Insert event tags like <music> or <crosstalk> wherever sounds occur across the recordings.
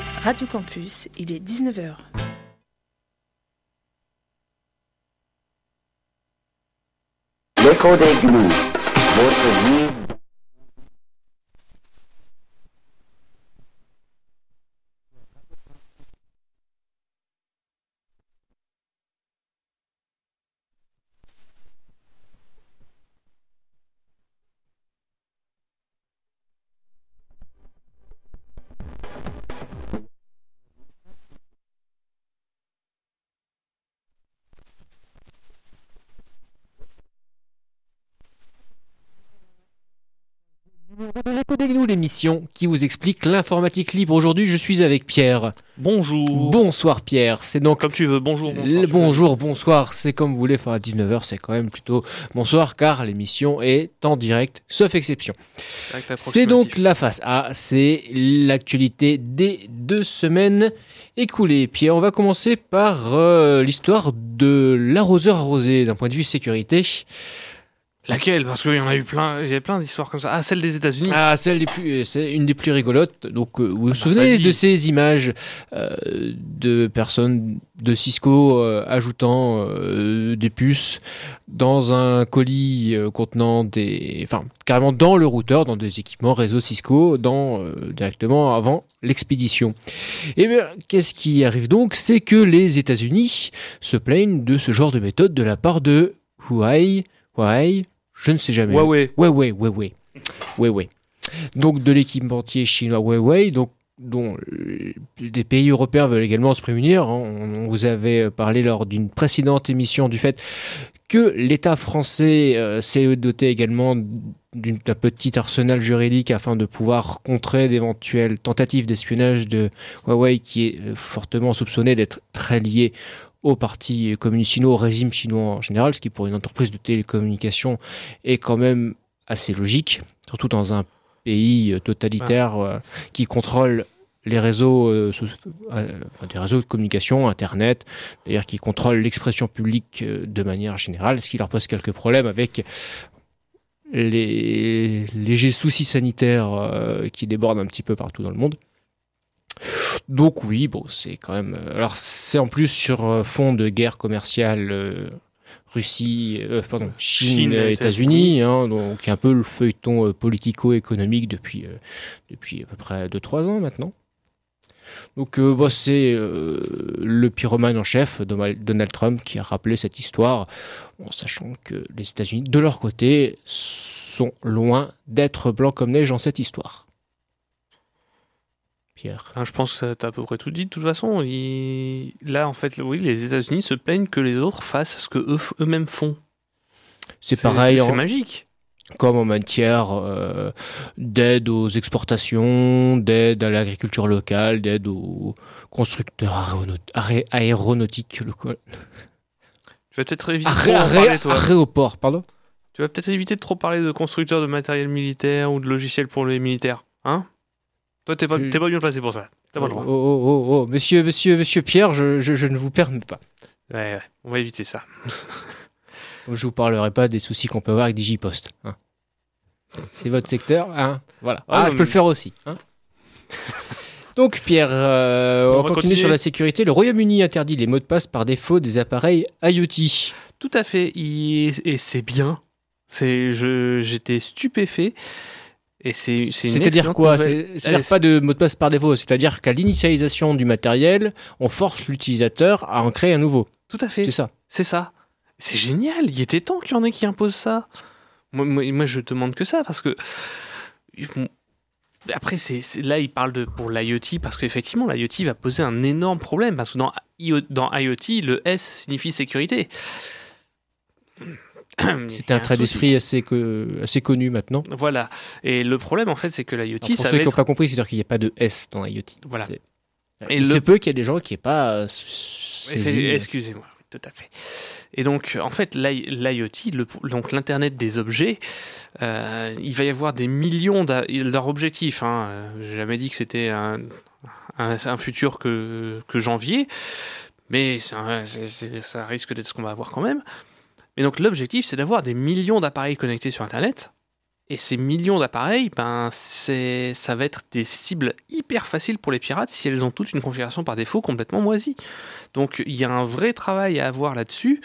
Radio Campus, il est 19h. L'écho des gnous, votre vie Gnous, l'émission qui vous explique l'informatique libre. Aujourd'hui, je suis avec Pierre. Bonjour. Bonsoir Pierre. C'est donc Comme tu veux, bonjour. bonsoir, bonjour, bonsoir, c'est comme vous voulez. Enfin, à 19h, c'est quand même plutôt bonsoir car l'émission est en direct, sauf exception. C'est donc la face A, c'est l'actualité des deux semaines écoulées. Pierre, on va commencer par euh, l'histoire de l'arroseur arrosé d'un point de vue sécurité. Laquelle? Parce qu'il y en a eu plein, il y avait plein d'histoires comme ça. Ah, celle des États-Unis. Ah, celle des plus, euh, c'est une des plus rigolotes. Donc, euh, vous vous bah, souvenez de ces images euh, de personnes de Cisco euh, ajoutant des puces dans un colis contenant des, enfin, carrément dans le routeur, dans des équipements réseau Cisco, dans directement avant l'expédition. Et bien, qu'est-ce qui arrive donc? C'est que les États-Unis se plaignent de ce genre de méthode de la part de Huawei. Huawei, je ne sais jamais. Huawei. Huawei, Huawei. Huawei. Donc de l'équipementier chinois Huawei, donc dont euh, des pays européens veulent également se prémunir. hein. On, vous avait parlé lors d'une précédente émission du fait que l'État français euh, s'est doté également d'un petit arsenal juridique afin de pouvoir contrer d'éventuelles tentatives d'espionnage de Huawei qui est euh, fortement soupçonné d'être très lié au parti communiste chinois, au régime chinois en général, ce qui pour une entreprise de télécommunications est quand même assez logique, surtout dans un pays euh, totalitaire euh, qui contrôle les réseaux, euh, enfin, des réseaux de communication, Internet, d'ailleurs qui contrôle l'expression publique de manière générale, ce qui leur pose quelques problèmes avec les légers soucis sanitaires euh, qui débordent un petit peu partout dans le monde. Donc oui, bon, c'est quand même. euh, Alors c'est en plus sur euh, fond de guerre commerciale euh, Russie, euh, pardon, Chine, Chine, États-Unis. Hein, donc un peu le feuilleton euh, politico-économique depuis depuis à peu près 2-3 ans maintenant. Donc bah, c'est le pyromane en chef, Donald Donald Trump, qui a rappelé cette histoire, en sachant que les États-Unis, de leur côté, sont loin d'être blancs comme neige en cette histoire. Pierre. Ah, je pense que tu as à peu près tout dit. De toute façon, il- là, en fait, oui, les États-Unis se plaignent que les autres fassent ce que eux- eux-mêmes font. C'est pareil C'est en- magique. comme en matière euh, d'aide aux exportations, d'aide à l'agriculture locale, d'aide aux constructeurs aéronautiques locaux. Tu vas peut-être éviter de trop parler, toi. aéroport, pardon Tu vas peut-être éviter de trop parler de constructeurs de matériel militaire ou de logiciels pour les militaires. Hein? Toi, t'es pas, Je- pas bien placé pour ça. T'as pas le oh, droit. oh, oh, oh, monsieur, monsieur, monsieur Pierre, je, je- je ne vous permets pas. Ouais, ouais, on va éviter ça. Je vous parlerai pas des soucis qu'on peut avoir avec Digipost. hein. C'est votre secteur, hein Voilà. Ah, Ah, je peux mais- le faire aussi. hein. Donc Pierre, euh, On continue continuer. sur la sécurité. Le Royaume-Uni interdit les mots de passe par défaut des appareils IoT. Tout à fait. Et c'est bien. J'étais stupéfait. Et c'est, C'est-à-dire quoi C'est-à-dire Eh, pas de mot de passe par défaut. C'est-à-dire qu'à l'initialisation du matériel, on force l'utilisateur à en créer un nouveau. Tout à fait. C'est ça. C'est ça. C'est génial. Il était temps qu'il y en ait qui imposent ça. Moi, moi, moi, je demande que ça parce que. Après, c'est, là, il parle de, pour l'IoT parce qu'effectivement, l'IoT va poser un énorme problème parce que dans, dans IoT, le S signifie sécurité. C'est un trait d'esprit assez, que- assez connu maintenant. Voilà. Et le problème, en fait, c'est que l'IoT, Alors, pour ça ceux va qui n'ont être. pas compris, c'est-à-dire qu'il n'y a pas de S dans IoT. Voilà. C'est- Et Il le- se peut qu'il y ait des gens qui n'aient pas euh, saisi. Excusez-moi, tout à fait. Et donc, en fait, l'I- l'IoT, donc l'Internet des objets, euh, il va y avoir des millions d'a- leur objectif. Hein. J'ai jamais dit que c'était un, un, un futur que, que janvier, mais ça risque d'être ce qu'on va avoir quand même. Mais donc, l'objectif, c'est d'avoir des millions d'appareils connectés sur Internet Et ces millions d'appareils, ben, ça va être des cibles hyper faciles pour les pirates si elles ont toutes une configuration par défaut complètement moisie. Donc il y a un vrai travail à avoir là-dessus.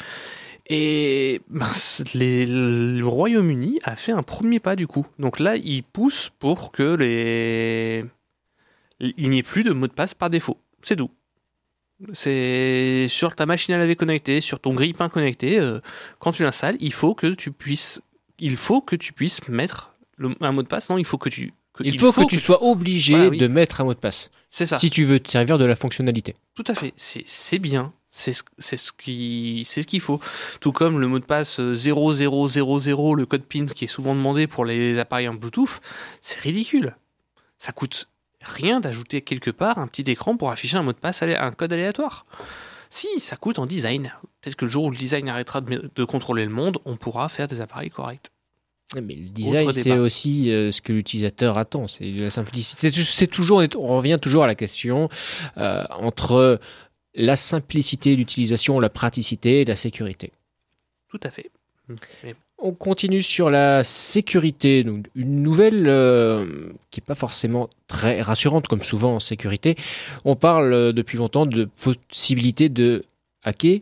Et ben, le Royaume-Uni a fait un premier pas du coup. Donc là, il pousse pour que les... il n'y ait plus de mot de passe par défaut. C'est tout. C'est sur ta machine à laver connectée, sur ton grille-pain connecté, euh, quand tu l'installes, il faut que tu puisses, il faut que tu puisses mettre le- un mot de passe. Non, il faut que tu. que- Il faut que tu sois obligé Voilà, oui. de mettre un mot de passe C'est ça. si tu veux te servir de la fonctionnalité. Tout à fait, c'est c'est bien, c'est ce, ce qu'il faut. Tout comme le mot de passe euh, 0000, le code PIN qui est souvent demandé pour les appareils en Bluetooth, c'est ridicule. Ça coûte rien d'ajouter quelque part un petit écran pour afficher un mot de passe, un code aléatoire. Si, ça coûte en design. Peut-être que le jour où le design arrêtera de, de contrôler le monde, on pourra faire des appareils corrects. Mais le design, c'est aussi euh, ce que l'utilisateur attend. C'est la simplicité. C'est- toujours, on revient toujours à la question euh, entre la simplicité d'utilisation, la praticité et la sécurité. Tout à fait. On continue sur la sécurité. Une nouvelle euh, qui n'est pas forcément très rassurante, comme souvent en sécurité. On parle euh, depuis longtemps de possibilité de hacker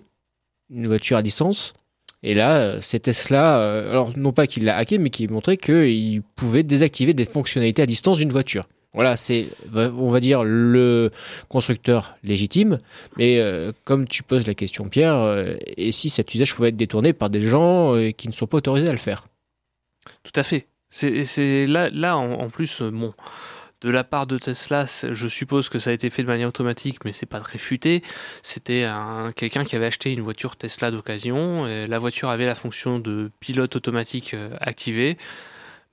une voiture à distance. Et là, euh, c'est Tesla, alors non pas qu'il l'a hacké, mais qui montrait qu'il pouvait désactiver des fonctionnalités à distance d'une voiture. Voilà, c'est, on va dire, le constructeur légitime. Mais euh, comme tu poses la question, Pierre, euh, et si cet usage pouvait être détourné par des gens euh, qui ne sont pas autorisés à le faire? Tout à fait. C'est là, là en, en plus, bon, de la part de Tesla, je suppose que ça a été fait de manière automatique, mais c'est pas très futé. C'était un- quelqu'un qui avait acheté une voiture Tesla d'occasion. La voiture avait la fonction de pilote automatique activée,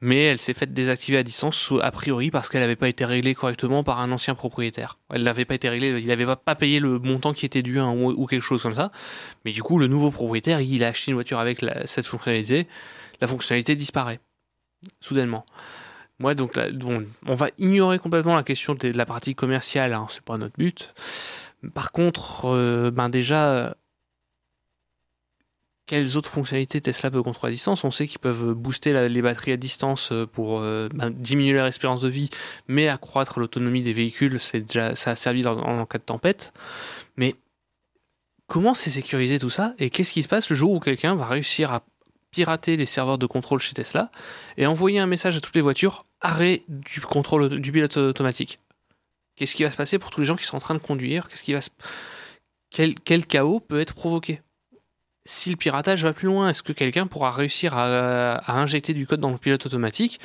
mais elle s'est faite désactiver à distance, a priori parce qu'elle n'avait pas été réglée correctement par un ancien propriétaire. Elle n'avait pas été réglée, il n'avait pas, payé le montant qui était dû hein, ou, ou quelque chose comme ça. Mais du coup, le nouveau propriétaire, il a acheté une voiture avec cette fonctionnalité. La fonctionnalité disparaît soudainement. Moi, donc, on va ignorer complètement la question de la partie commerciale, hein, c'est pas notre but. Par contre, euh, ben déjà, quelles autres fonctionnalités Tesla peut contrôler à distance On sait qu'ils peuvent booster les batteries à distance euh, pour euh, ben, diminuer leur espérance de vie, mais accroître l'autonomie des véhicules. C'est déjà, ça a servi en, en cas de tempête. Mais comment c'est sécurisé tout ça? Et qu'est-ce qui se passe le jour où quelqu'un va réussir à pirater les serveurs de contrôle chez Tesla et envoyer un message à toutes les voitures arrêt du contrôle du pilote automatique? Qu'est-ce qui va se passer pour tous les gens qui sont en train de conduire? Qu'est-ce qui va se... quel, quel chaos peut être provoqué? Si le piratage va plus loin, est-ce que quelqu'un pourra réussir à, à injecter du code dans le pilote automatique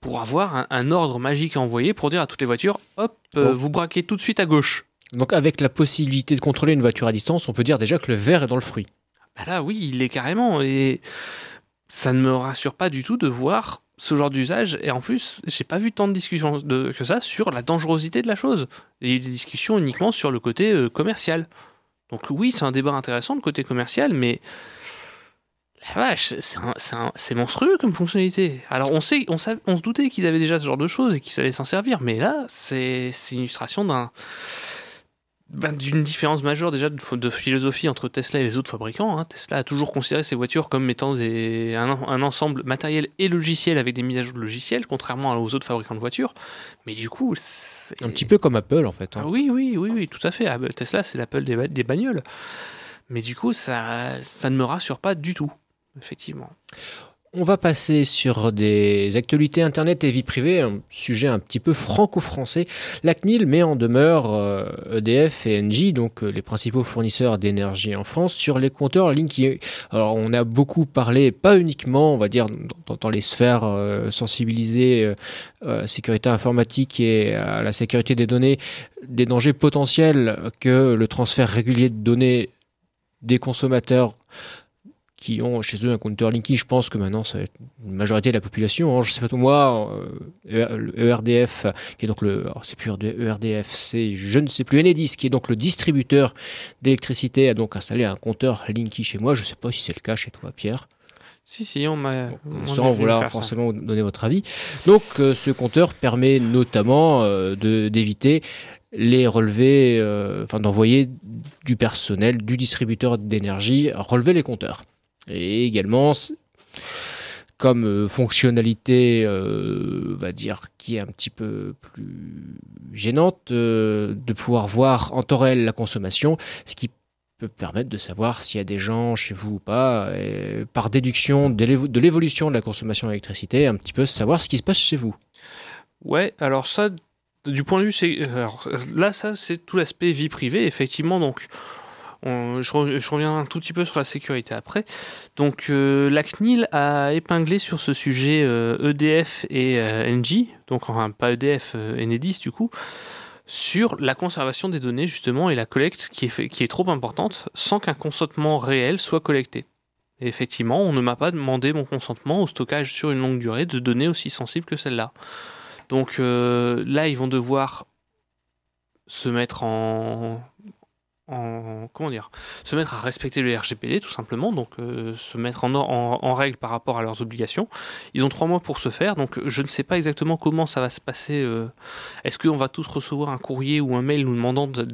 pour avoir un, un ordre magique à envoyer pour dire à toutes les voitures hop, euh, Bon. vous braquez tout de suite à gauche Donc avec la possibilité de contrôler une voiture à distance, on peut dire déjà que le verre est dans le fruit. Bah là, oui, il est carrément. Et ça ne me rassure pas du tout de voir ce genre d'usage. Et en plus, j'ai pas vu tant de discussions de- que ça sur la dangerosité de la chose. Il y a eu des discussions uniquement sur le côté euh, commercial. Donc oui, c'est un débat intéressant, le côté commercial, mais la vache, c'est- monstrueux comme fonctionnalité. Alors on sait, on, se doutait qu'ils avaient déjà ce genre de choses et qu'ils allaient s'en servir, mais là, c'est c'est une illustration d'un ben, d'une différence majeure déjà de, de philosophie entre Tesla et les autres fabricants. hein. Tesla a toujours considéré ses voitures comme étant des, un, un ensemble matériel et logiciel avec des mises à jour de logiciels, contrairement aux autres fabricants de voitures. Mais du coup, c'est... Un petit peu comme Apple en fait. hein. Ah oui, oui, oui, oui, tout à fait. Tesla, c'est l'Apple des, ba- des bagnoles. Mais du coup, ça, ça ne me rassure pas du tout, effectivement. On va passer sur des actualités Internet et vie privée, un sujet un petit peu franco-français. La CNIL met en demeure euh, EDF et Engie, donc euh, les principaux fournisseurs d'énergie en France, sur les compteurs. Alors on a beaucoup parlé, pas uniquement, on va dire, dans, dans les sphères euh, sensibilisées euh, euh, sécurité informatique et à la sécurité des données, des dangers potentiels que le transfert régulier de données des consommateurs qui ont chez eux un compteur Linky, je pense que maintenant c'est une majorité de la population. hein. Je sais pas moi, euh, le ERDF, qui est donc le, c'est plus ERDF, c'est je ne sais plus Enedis, qui est donc le distributeur d'électricité, a donc installé un compteur Linky chez moi. Je sais pas si c'est le cas chez toi, Pierre. Si, si, on m'a... Sans vouloir ça. forcément donner votre avis. Donc, euh, ce compteur permet notamment euh, d'éviter les relevés, euh, enfin d'envoyer du personnel, du distributeur d'énergie relever les compteurs. Et également, comme euh, fonctionnalité, euh, on va dire, qui est un petit peu plus gênante, euh, de pouvoir voir en temps réel la consommation, ce qui peut permettre de savoir s'il y a des gens chez vous ou pas, par déduction de l'évo- de l'évolution de la consommation d'électricité, un petit peu savoir ce qui se passe chez vous. Ouais, alors ça, du point de vue, c'est là, ça, c'est tout l'aspect vie privée, effectivement. Donc, je, re- je reviens un tout petit peu sur la sécurité après. Donc, euh, la CNIL a épinglé sur ce sujet euh, EDF et euh, donc enfin pas EDF, euh, Enedis du coup, sur la conservation des données justement et la collecte qui est, qui est trop importante sans qu'un consentement réel soit collecté. Et effectivement, on ne m'a pas demandé mon consentement au stockage sur une longue durée de données aussi sensibles que celle-là. Donc là, ils vont devoir se mettre en, en- comment dire, se mettre à respecter le RGPD tout simplement, donc euh, se mettre en, règle par rapport à leurs obligations. Ils ont trois mois pour ce faire, donc je ne sais pas exactement comment ça va se passer. euh, Est-ce qu'on va tous recevoir un courrier ou un mail nous demandant de,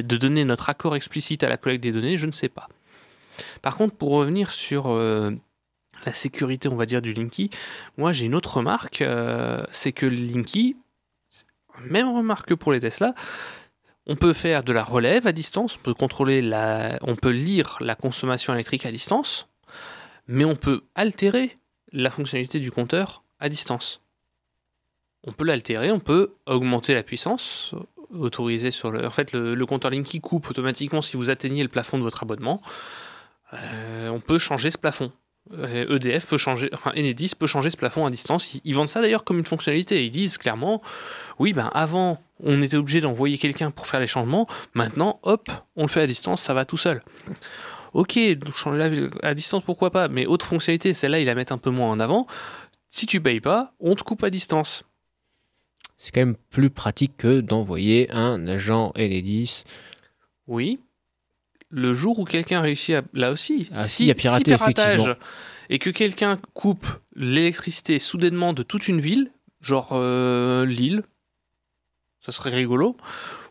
donner notre accord explicite à la collecte des données? Je ne sais pas. Par contre, pour revenir sur euh, la sécurité, on va dire, du Linky, moi j'ai une autre remarque, c'est que Linky, même remarque que pour les Tesla, on peut faire de la relève à distance, on peut contrôler la, on peut lire la consommation électrique à distance, mais on peut altérer la fonctionnalité du compteur à distance. On peut l'altérer, on peut augmenter la puissance, autoriser sur le. En fait, le, compteur Linky coupe automatiquement si vous atteignez le plafond de votre abonnement. Euh, on peut changer ce plafond. Euh, EDF peut changer, enfin Enedis peut changer ce plafond à distance. Ils, vendent ça d'ailleurs comme une fonctionnalité. Ils disent clairement, oui, ben avant on était obligé d'envoyer quelqu'un pour faire les changements. Maintenant, hop, on le fait à distance, ça va tout seul. Ok, donc changer à distance, pourquoi pas? Mais autre fonctionnalité, celle-là, ils la mettent un peu moins en avant. Si tu payes pas, on te coupe à distance. C'est quand même plus pratique que d'envoyer un agent Enedis. Oui. Le jour où quelqu'un réussit à... Là aussi, Ah, si, à pirater, effectivement. et que quelqu'un coupe l'électricité soudainement de toute une ville, genre euh, Lille, ça serait rigolo,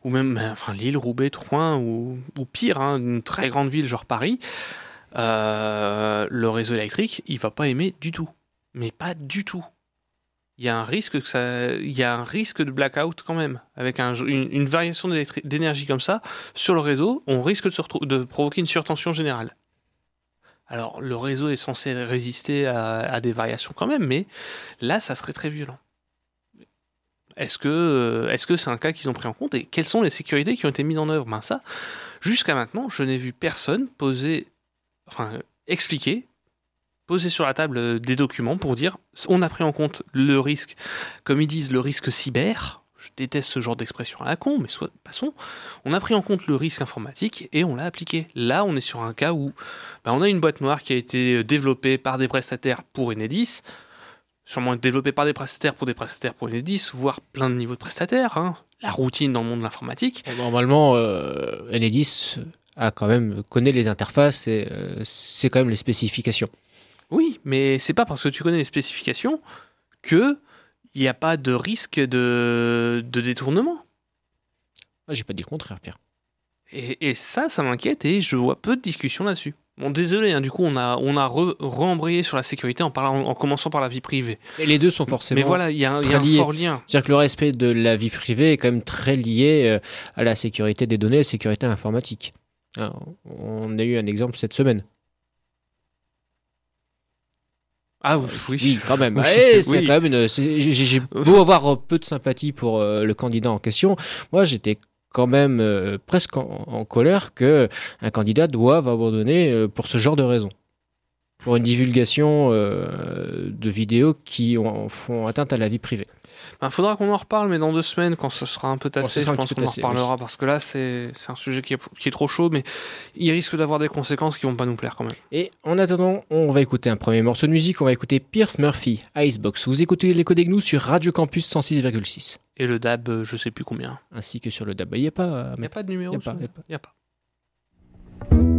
ou même ben, enfin, Lille, Roubaix, Troyes, ou, ou pire, hein, une très grande ville genre Paris, euh, le réseau électrique, il va pas aimer du tout. Mais pas du tout. Il y a un risque il y a un risque de blackout quand même avec un- une, variation d'énergie comme ça sur le réseau. On risque de, se de provoquer une surtension générale. Alors le réseau est censé résister à, des variations quand même, mais là ça serait très violent. Est-ce que c'est un cas qu'ils ont pris en compte et quelles sont les sécurités qui ont été mises en œuvre? Ben ça, jusqu'à maintenant, je n'ai vu personne poser, enfin expliquer poser sur la table euh, des documents pour dire on a pris en compte le risque, comme ils disent, le risque cyber. Je déteste ce genre d'expression à la con, mais soit, passons. On a pris en compte le risque informatique et on l'a appliqué. Là, on est sur un cas où ben, on a une boîte noire qui a été euh, développée par des prestataires pour Enedis, sûrement développée par des prestataires pour des prestataires pour Enedis, voire plein de niveaux de prestataires. hein. La routine dans le monde de l'informatique. Normalement, euh, Enedis a quand même connaît les interfaces et c'est quand même les spécifications. Oui, mais c'est pas parce que tu connais les spécifications que il n'y a pas de risque de, de détournement. Ah, J'ai pas dit le contraire, Pierre. Et, et ça, ça m'inquiète et je vois peu de discussions là-dessus. Bon, désolé, hein, du coup, on a, on a re- re-embrayé sur la sécurité en, parlant, en commençant par la vie privée. Et les deux sont forcément. Mais voilà, il y a, un- y a fort lien. C'est-à-dire que le respect de la vie privée est quand même très lié euh, à la sécurité des données et la sécurité informatique. Ah, on a eu un exemple cette semaine. Ah oui, Oui, quand même. <laughs> Oui, Ouais, c'est oui. quand même une- c'est- J'ai beau avoir euh, peu de sympathie pour euh, le candidat en question. Moi, j'étais quand même euh, presque en, en colère que un candidat doive abandonner euh, pour ce genre de raison. Pour une divulgation euh, de vidéos qui ont- font atteinte à la vie privée. Il faudra qu'on en reparle, mais dans deux semaines, quand ce sera un peu tassé, je pense qu'on en reparlera, parce que là, c'est un sujet qui est, qui est trop chaud, mais il risque d'avoir des conséquences qui vont pas nous plaire quand même. Et en attendant, on va écouter un premier morceau de musique. On va écouter Pierce Murphy, Icebox. Vous écoutez l'écho des gnous sur Radio Campus 106,6. Et le DAB, euh, je sais plus combien. Ainsi que sur le DAB. Il n'y a pas. à Il n'y a pas de numéro Y a pas, ça y a pas. Y a pas.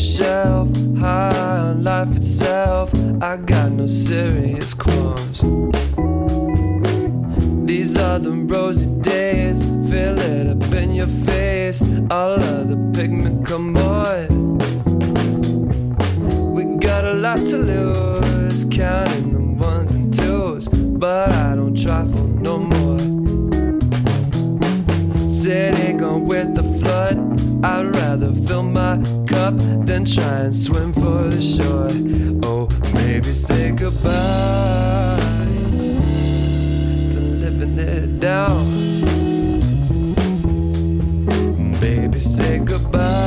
Shelf, high on life itself. I got no serious qualms. These are the rosy days, feel it up in your face. All of the pigment come on. We got a lot to lose, counting the ones and twos, but I don't try for no more. City gone with the flood. My than try and swim for the shore. Oh, maybe say goodbye to living it down. Baby, say goodbye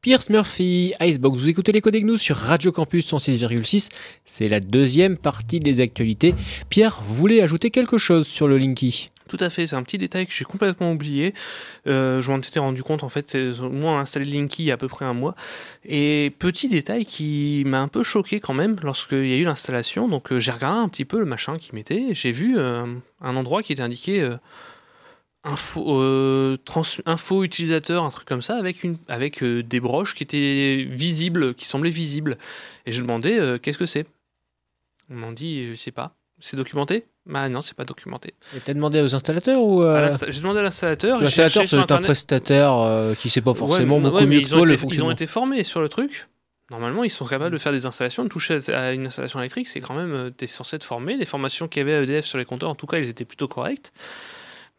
Pierce Murphy, Icebox. Vous écoutez les codes nous sur Radio Campus 106,6. C'est la deuxième partie des actualités. Pierre, voulez ajouter quelque chose sur le Linky? Tout à fait, c'est un petit détail que j'ai complètement oublié. Euh, je m'en étais rendu compte, en fait, c'est moi installé Linky il y a à peu près un mois. Et petit détail qui m'a un peu choqué quand même lorsqu'il y a eu l'installation. Donc euh, j'ai regardé un petit peu le machin qui mettait. J'ai vu euh, un endroit qui était indiqué euh, info, euh, trans- info utilisateur, un truc comme ça, avec, une, avec euh, des broches qui étaient visibles, qui semblaient visibles. Et je demandais euh, qu'est-ce que c'est? On m'en dit, je sais pas. C'est documenté? Bah non, c'est pas documenté. Et T'as demandé aux installateurs ou J'ai demandé à l'installateur. L'installateur, c'est un prestataire qui sait pas forcément Ouais, mais- beaucoup ouais, mais mieux ils que ont toi le été- Ils ont été formés sur le truc. Normalement, ils sont capables de faire des installations, de toucher à une installation électrique. C'est quand même, t'es censé te former. Les formations qu'il y avait à EDF sur les compteurs, en tout cas, ils étaient plutôt correctes.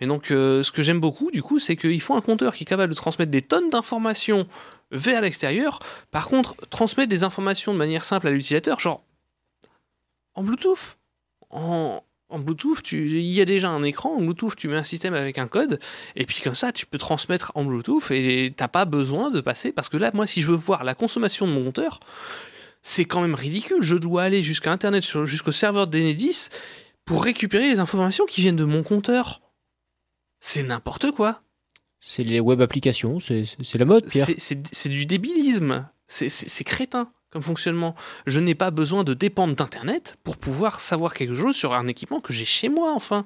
Mais donc, euh, ce que j'aime beaucoup, du coup, c'est qu'ils font un compteur qui est capable de transmettre des tonnes d'informations vers l'extérieur. Par contre, transmettre des informations de manière simple à l'utilisateur, genre en Bluetooth. En, en Bluetooth, il y a déjà un écran. En Bluetooth, tu mets un système avec un code. Et puis comme ça, tu peux transmettre en Bluetooth et t'as pas besoin de passer. Parce que là, moi, si je veux voir la consommation de mon compteur, c'est quand même ridicule. Je dois aller jusqu'à Internet, jusqu'au serveur d'Enedis pour récupérer les informations qui viennent de mon compteur. C'est n'importe quoi. C'est les web applications, c'est la mode, Pierre. C'est- du débilisme. C'est- crétin comme fonctionnement. Je n'ai pas besoin de dépendre d'Internet pour pouvoir savoir quelque chose sur un équipement que j'ai chez moi, enfin.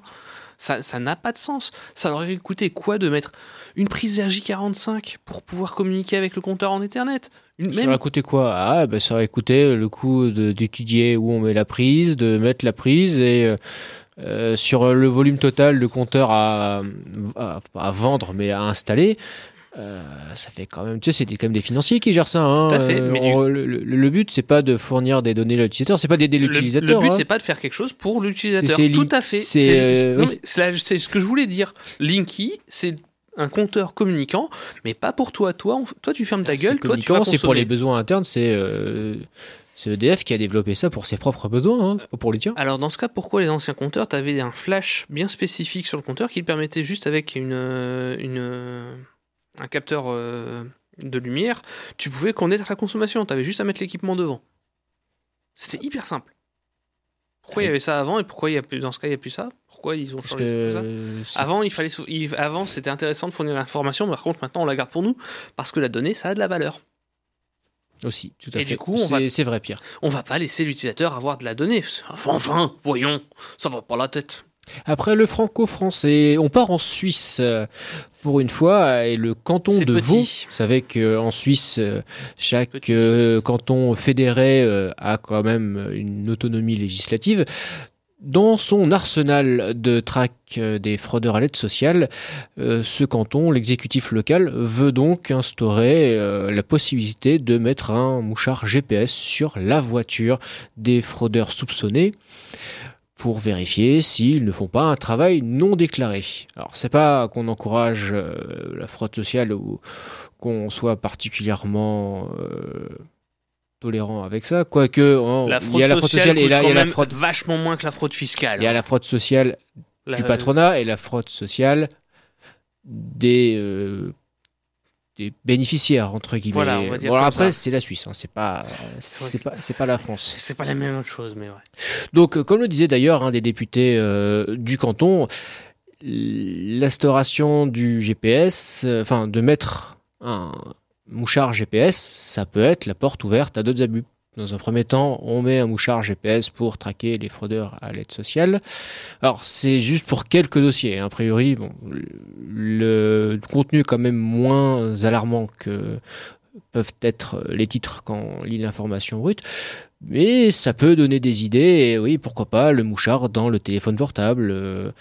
Ça ça n'a pas de sens. Ça aurait coûté quoi de mettre une prise RJ45 pour pouvoir communiquer avec le compteur en Ethernet une, Ça aurait coûté quoi? Ah, ben, ça aurait coûté le coût d'étudier où on met la prise, de mettre la prise et euh, sur le volume total de compteur à, à, pas à vendre mais à installer. euh, ça fait quand même, tu sais, c'est quand même des financiers qui gèrent ça. hein. Tout à fait, Euh, mais on- le, le- le but, c'est pas de fournir des données à l'utilisateur, c'est pas d'aider l'utilisateur. le but, hein. c'est pas de faire quelque chose pour l'utilisateur. Tout à fait. c'est, euh, ce que je voulais dire. Linky, c'est un compteur communicant, mais pas pour toi. Toi, on- toi tu fermes ta gueule. Toi, tu c'est pour les besoins internes, c'est euh, c'est EDF qui a développé ça pour ses propres besoins, hein, pas pour les tiens. Alors dans ce cas, pourquoi les anciens compteurs, tu avais un flash bien spécifique sur le compteur qui permettait juste avec une, euh, une, euh, un capteur euh, de lumière, tu pouvais connaître la consommation, tu avais juste à mettre l'équipement devant. C'était hyper simple. Pourquoi il y avait ça avant et pourquoi il y a plus, dans ce cas il n'y a plus ça? Pourquoi ils ont changé ça Avant, il fallait, avant c'était intéressant de fournir l'information, mais par contre maintenant on la garde pour nous parce que la donnée ça a de la valeur. Aussi, tout à Et fait. du coup, C'est- vrai, Pierre. On va pas laisser l'utilisateur avoir de la donnée. Enfin, voyons, ça va pas la tête. Après le franco-français, on part en Suisse euh, pour une fois et le canton de petit. Vaud. Vous savez qu'en Suisse, euh, chaque euh, canton fédéré euh, a quand même une autonomie législative. Dans son arsenal de traque euh, des fraudeurs à l'aide sociale, euh, ce canton, l'exécutif local, veut donc instaurer euh, la possibilité de mettre un mouchard GPS sur la voiture des fraudeurs soupçonnés pour vérifier s'ils ne font pas un travail non déclaré. Alors, c'est pas qu'on encourage la fraude sociale ou qu'on soit particulièrement tolérant avec ça, quoique hein, La il y a la fraude sociale et coûte là, il y quand a la fraude, vachement moins que la fraude fiscale. il y a la fraude sociale La- du patronat et la fraude sociale des euh, des bénéficiaires entre guillemets. Voilà, on va dire Bon, alors après c'est la Suisse, hein, c'est pas c'est pas c'est pas la France. C'est pas la même chose, mais ouais. Donc, euh, comme le disait d'ailleurs un des députés euh, du canton, l'instauration du GPS, enfin de mettre un mouchard GPS, ça peut être la porte ouverte à d'autres abus. Dans un premier temps, on met un mouchard GPS pour traquer les fraudeurs à l'aide sociale. Alors, c'est juste pour quelques dossiers. hein. A priori, bon, le, contenu quand même moins alarmant que peuvent être les titres quand on lit l'information brute. Mais ça peut donner des idées, oui, pourquoi pas le mouchard dans le téléphone portable, euh,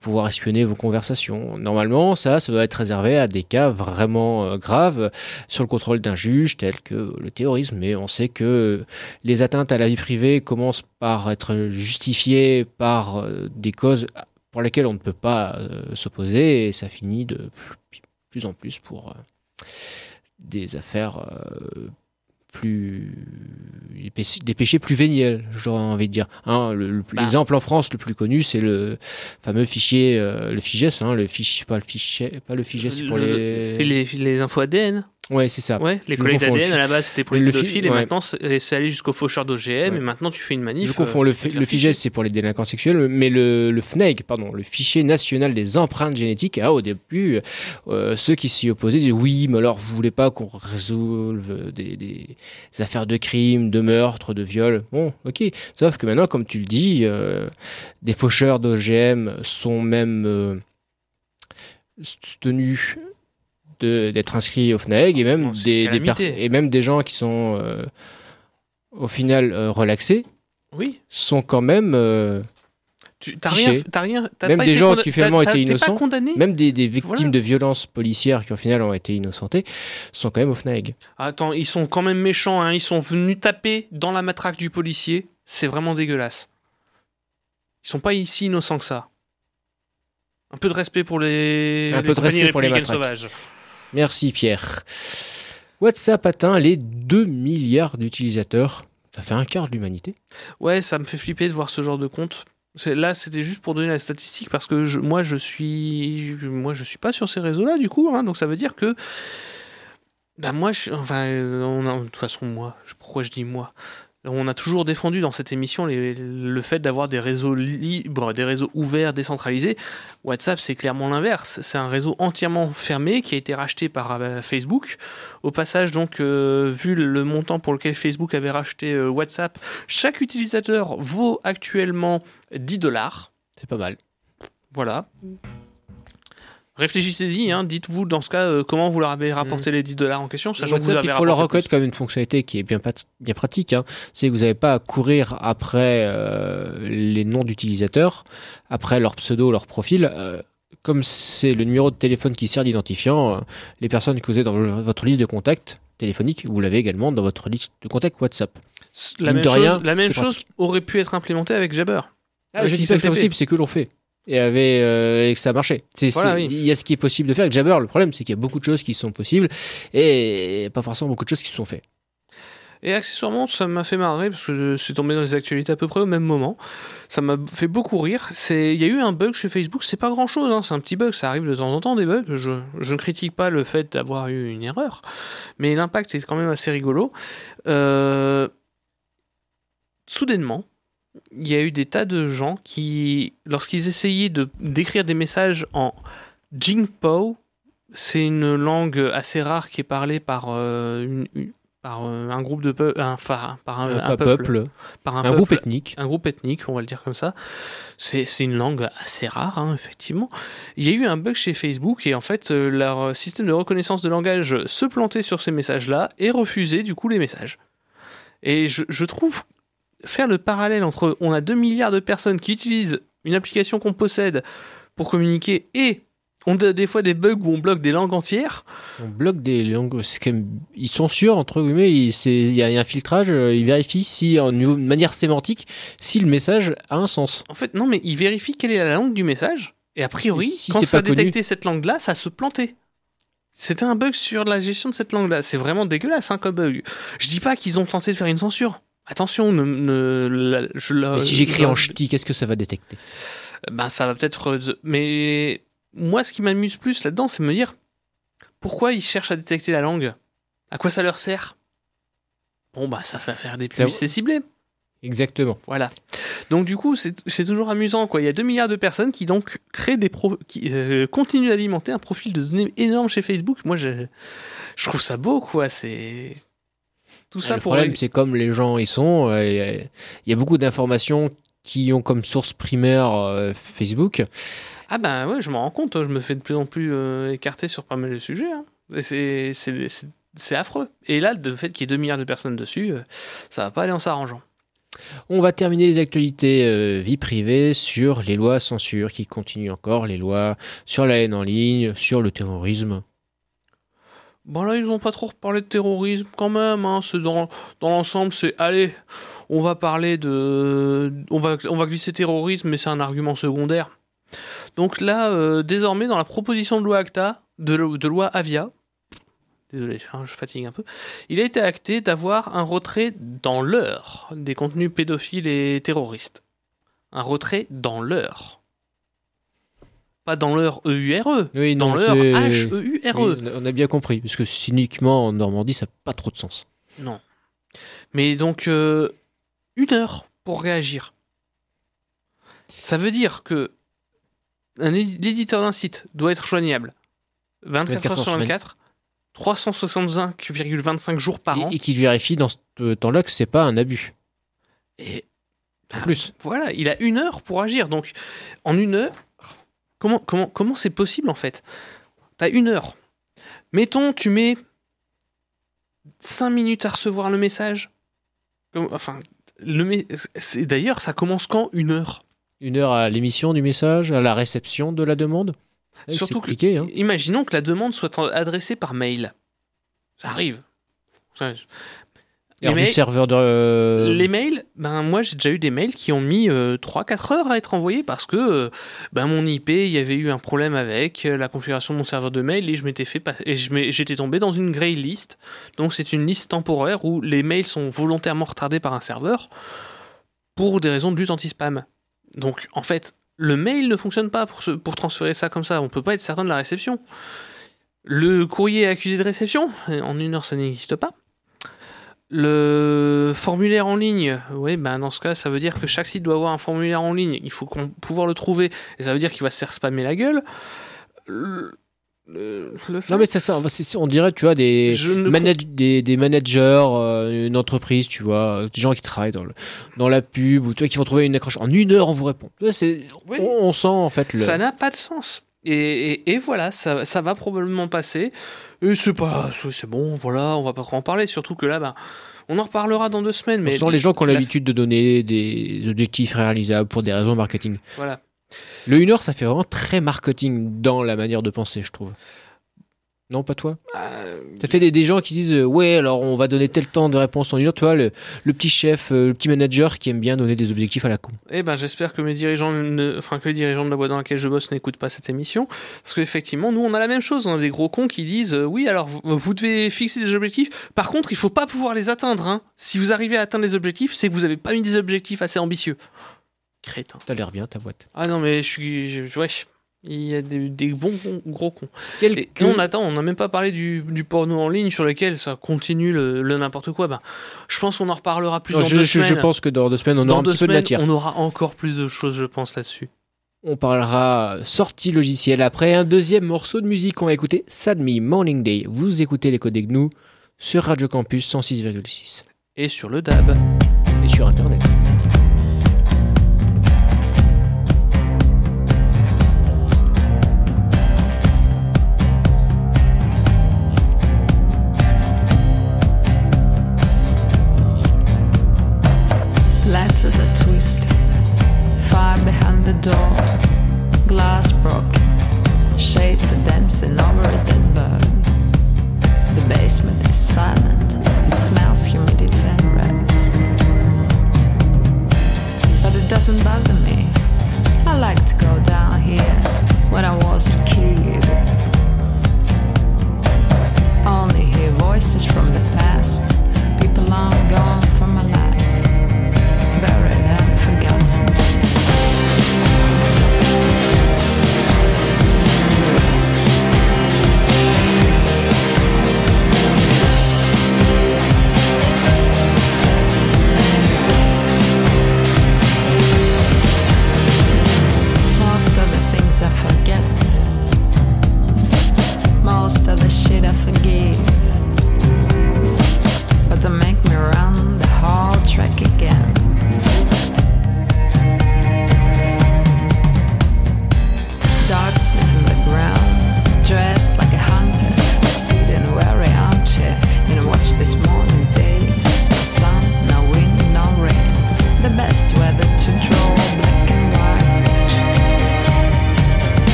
pouvoir espionner vos conversations. Normalement, ça, ça doit être réservé à des cas vraiment euh, graves sur le contrôle d'un juge, tel que le terrorisme. Mais on sait que les atteintes à la vie privée commencent par être justifiées par euh, des causes pour lesquelles on ne peut pas euh, s'opposer, et ça finit de plus, en plus pour des affaires plus des péchés- des péchés plus véniels, j'aurais envie de dire. Hein, le- Bah. L'exemple en France le plus connu, c'est le fameux fichier, euh, le FIGES, hein, le fichier, pas le fichier, pas le FIGES, c'est pour Le- les. Les, les infos ADN Ouais, c'est ça. Ouais, les le d'ADN à la base c'était pour le les pédophiles et ouais. maintenant c'est allé jusqu'au faucheur d'OGM Ouais. et maintenant tu fais une manif. Je confonds euh, le, le FIGES, c'est pour les délinquants sexuels, mais le, le FNEG, pardon, le fichier national des empreintes génétiques, ah, au début, euh, ceux qui s'y opposaient disaient oui, mais alors vous voulez pas qu'on résolve des, des affaires de crimes, de meurtres, de viols? Bon, ok. Sauf que maintenant, comme tu le dis, euh, des faucheurs d'OGM sont même tenus d'être inscrits au FNEG et même, Bon, c'est des, des et même des gens qui sont euh, au final euh, relaxés Oui. sont quand même, euh, Tu t'as rien, Même pas des gens qui finalement étaient innocents, même des, des victimes Voilà. de violences policières qui au final ont été innocentées, sont quand même au FNAEG. Attends, ils sont quand même méchants. Hein. Ils sont venus taper dans la matraque du policier. C'est vraiment dégueulasse. Ils sont pas ici innocents que ça. Un peu de respect pour les, Un les peu de respect pour les matraques. sauvages. Merci Pierre. WhatsApp atteint les 2 milliards d'utilisateurs. Ça fait un quart de l'humanité. Ouais, ça me fait flipper de voir ce genre de compte. Là, c'était juste pour donner la statistique parce que moi, je suis, moi, je suis pas sur ces réseaux-là du coup. hein, donc ça veut dire que, bah moi, je, enfin, euh, de toute façon, moi, pourquoi je dis moi? On a toujours défendu dans cette émission les- le fait d'avoir des réseaux libres, des réseaux ouverts, décentralisés. WhatsApp, c'est clairement l'inverse. C'est un réseau entièrement fermé qui a été racheté par euh, Facebook. Au passage, donc, euh, vu le montant pour lequel Facebook avait racheté euh, WhatsApp, chaque utilisateur vaut actuellement 10 dollars. C'est pas mal. Voilà. Réfléchissez-y, hein, dites-vous dans ce cas euh, comment vous leur avez rapporté les 10 dollars en question, sachant que vous WhatsApp, avez il faut leur reconnaître quand même une fonctionnalité qui est bien, pratique. hein. C'est que vous n'avez pas à courir après euh, les noms d'utilisateurs, après leur pseudo, leur profil. Euh, comme c'est le numéro de téléphone qui sert d'identifiant, les personnes que vous avez dans votre liste de contacts téléphoniques, vous l'avez également dans votre liste de contacts WhatsApp. La mine même, de chose, rien, la même chose pratique. aurait pu être implémentée avec Jabber. Ah, je dis pas que c'est possible, c'est que l'on fait. Et, avait, euh, et que ça marchait. Voilà, oui. Il y a ce qui est possible de faire avec Jabber. Le problème, c'est qu'il y a beaucoup de choses qui sont possibles et pas forcément beaucoup de choses qui se sont faites. Et accessoirement, ça m'a fait marrer parce que c'est tombé dans les actualités à peu près au même moment. Ça m'a fait beaucoup rire. C'est, il y a eu un bug chez Facebook. C'est pas grand chose, c'est un petit bug. Ça arrive de temps en temps des bugs. Je, je ne critique pas le fait d'avoir eu une erreur, mais l'impact est quand même assez rigolo. Euh, Soudainement, il y a eu des tas de gens qui, lorsqu'ils essayaient de d'écrire des messages en Jingpo, c'est une langue assez rare qui est parlée par euh, une- une- par euh, un groupe de peu, un, enfin, par un, Un, un peuple, peuple, par un, groupe ethnique. un groupe ethnique, on va le dire comme ça. C'est une langue assez rare, hein, effectivement. Il y a eu un bug chez Facebook et en fait, euh, leur système de reconnaissance de langage se plantait sur ces messages-là et refusait du coup les messages. Et je, je trouve faire le parallèle entre on a 2 milliards de personnes qui utilisent une application qu'on possède pour communiquer et on a des fois des bugs où on bloque des langues entières. On bloque des langues. même- Ils sont sûrs, entre guillemets, il y a un filtrage, euh, ils vérifient si, en de manière sémantique, si le message a un sens. En fait, non, mais ils vérifient quelle est la langue du message. Et a priori, Et si quand ça a détecté cette langue-là, ça se plantait. C'était un bug sur la gestion de cette langue-là. C'est vraiment dégueulasse hein, comme bug. Je dis pas qu'ils ont tenté de faire une censure. Attention, ne, ne- la- je la- Mais si j'écris en ch'ti, qu'est-ce que ça va détecter ben ça va peut-être. euh, Mais moi, ce qui m'amuse plus là-dedans, c'est me dire pourquoi ils cherchent à détecter la langue? À quoi ça leur sert? Bon bah ça va faire des publicités ciblées. Exactement. Voilà. Donc du coup, c'est c'est toujours amusant. Quoi. Il y a 2 milliards de personnes qui donc créent des pro qui euh, continuent d'alimenter un profil de données énorme chez Facebook. Moi, je, je trouve ça beau, quoi. C'est tout ça le pour problème, c'est comme les gens y sont, euh, il y a- il y a beaucoup d'informations qui ont comme source primaire euh, Facebook. Ah ben ouais, je m'en rends compte. Je me fais de plus en plus euh, écarter sur pas mal de sujets. hein. C'est- c'est c'est- c'est affreux. Et là, le fait qu'il y ait 2 milliards de personnes dessus, euh, ça va pas aller en s'arrangeant. On va terminer les actualités euh, vie privée sur les lois censure qui continuent encore, les lois sur la haine en ligne, sur le terrorisme. Bon là, ils ont pas trop reparlé de terrorisme quand même. Hein. Dans, dans l'ensemble, c'est allez, on va parler de, on va, on va glisser terrorisme, mais c'est un argument secondaire. Donc là, euh, désormais, dans la proposition de loi ACTA, de, de loi Avia, désolé, hein, je fatigue un peu, il a été acté d'avoir un retrait dans l'heure des contenus pédophiles et terroristes. Un retrait dans l'heure. Pas dans l'heure E-U-R-E, Oui, dans non, c'est- H-E-U-R-E. Oui, on a bien compris, parce que cyniquement en Normandie, ça n'a pas trop de sens. Non. Mais donc, euh, une heure pour réagir. Ça veut dire que l'éditeur d'un site doit être joignable 24 heures sur 24, 365,25 jours par an. Et, et qui vérifie dans ce temps-là que c'est pas un abus. Et En plus. voilà, il a une heure pour agir. Donc, en une heure, comment comment comment c'est possible en fait? T'as une heure. Mettons, tu mets 5 minutes à recevoir le message. Enfin, le d'ailleurs, ça commence quand Une heure? Une heure à l'émission du message, à la réception de la demande? Ouais, Surtout que, hein. imaginons que la demande soit adressée par mail. Ça arrive. Mails- serveur de. euh, Les mails, ben moi j'ai déjà eu des mails qui ont mis 3-4 heures à être envoyés parce que euh, ben mon IP, il y avait eu un problème avec euh, la configuration de mon serveur de mail et je m'étais fait et j'étais tombé dans une grey list. Donc c'est une liste temporaire où les mails sont volontairement retardés par un serveur pour des raisons de lutte anti-spam. Donc en fait, le mail ne fonctionne pas pour, se- pour transférer ça comme ça. On peut pas être certain de la réception. Le courrier accusé de réception, en une heure ça n'existe pas. Le formulaire en ligne, oui, ben dans ce cas, ça veut dire que chaque site doit avoir un formulaire en ligne. Il faut pouvoir le trouver, et ça veut dire qu'il va se faire spammer la gueule. Le, le- le Non, mais c'est ça. On dirait, tu vois, des. Des, des managers, euh, une entreprise, tu vois, des gens qui travaillent dans, le, dans la pub, ou tu vois, qui vont trouver une accroche. En une heure, on vous répond. C'est- Oui. on, on sent en fait le. Ça n'a pas de sens. Et, et- et voilà, ça, ça va probablement passer. Et c'est pas, c'est bon, voilà, on va pas trop en parler. Surtout que là, ben, on en reparlera dans deux semaines. Mais sent les gens qui ont l'habitude de donner des objectifs réalisables pour des raisons marketing. Voilà. Le 1 heure, ça fait vraiment très marketing dans la manière de penser, je trouve. Non, pas toi Euh, Ça fait des, des gens qui disent euh, Ouais, alors on va donner tel temps de réponse en une heure. Tu vois, le, le petit chef, euh, le petit manager qui aime bien donner des objectifs à la con. Eh ben, j'espère que mes dirigeants, ne- enfin que les dirigeants de la boîte dans laquelle je bosse n'écoutent pas cette émission, parce qu'effectivement, nous, on a la même chose. On a des gros cons qui disent, euh, oui, alors vous, vous devez fixer des objectifs. Par contre, il faut pas pouvoir les atteindre. hein. Si vous arrivez à atteindre les objectifs, c'est que vous avez pas mis des objectifs assez ambitieux. Crétin. T'as l'air bien, ta boîte. Ah non, mais je suis, je- ouais, il y a des, des bons cons- gros cons. Quel Et on n'a même pas parlé du, du porno en ligne sur lequel ça continue le, le n'importe quoi. Ben, je pense qu'on en reparlera plus Non, dans je, deux je- je semaines. pense que dans deux semaines, on dans aura un petit peu de semaines, matière. on aura encore plus de choses, je pense, là-dessus. On parlera sortie logicielle après un deuxième morceau de musique. On va écouter Sad Me Morning Day. Vous écoutez les codes GNU sur Radio Campus 106,6 Et sur le DAB. et sur Internet. The door, glass broken, shades are dancing over a dead bird. The basement is silent, it smells humidity and rats. But it doesn't bother me. I like to go down here when I was a kid. Only hear voices from the past, people long gone from my life buried and forgotten. forgive. But make me run the whole track again. Sniffing the ground, dressed like a hunter. In a weary armchair and watch this morning day. No sun, no wind, no rain. The best weather.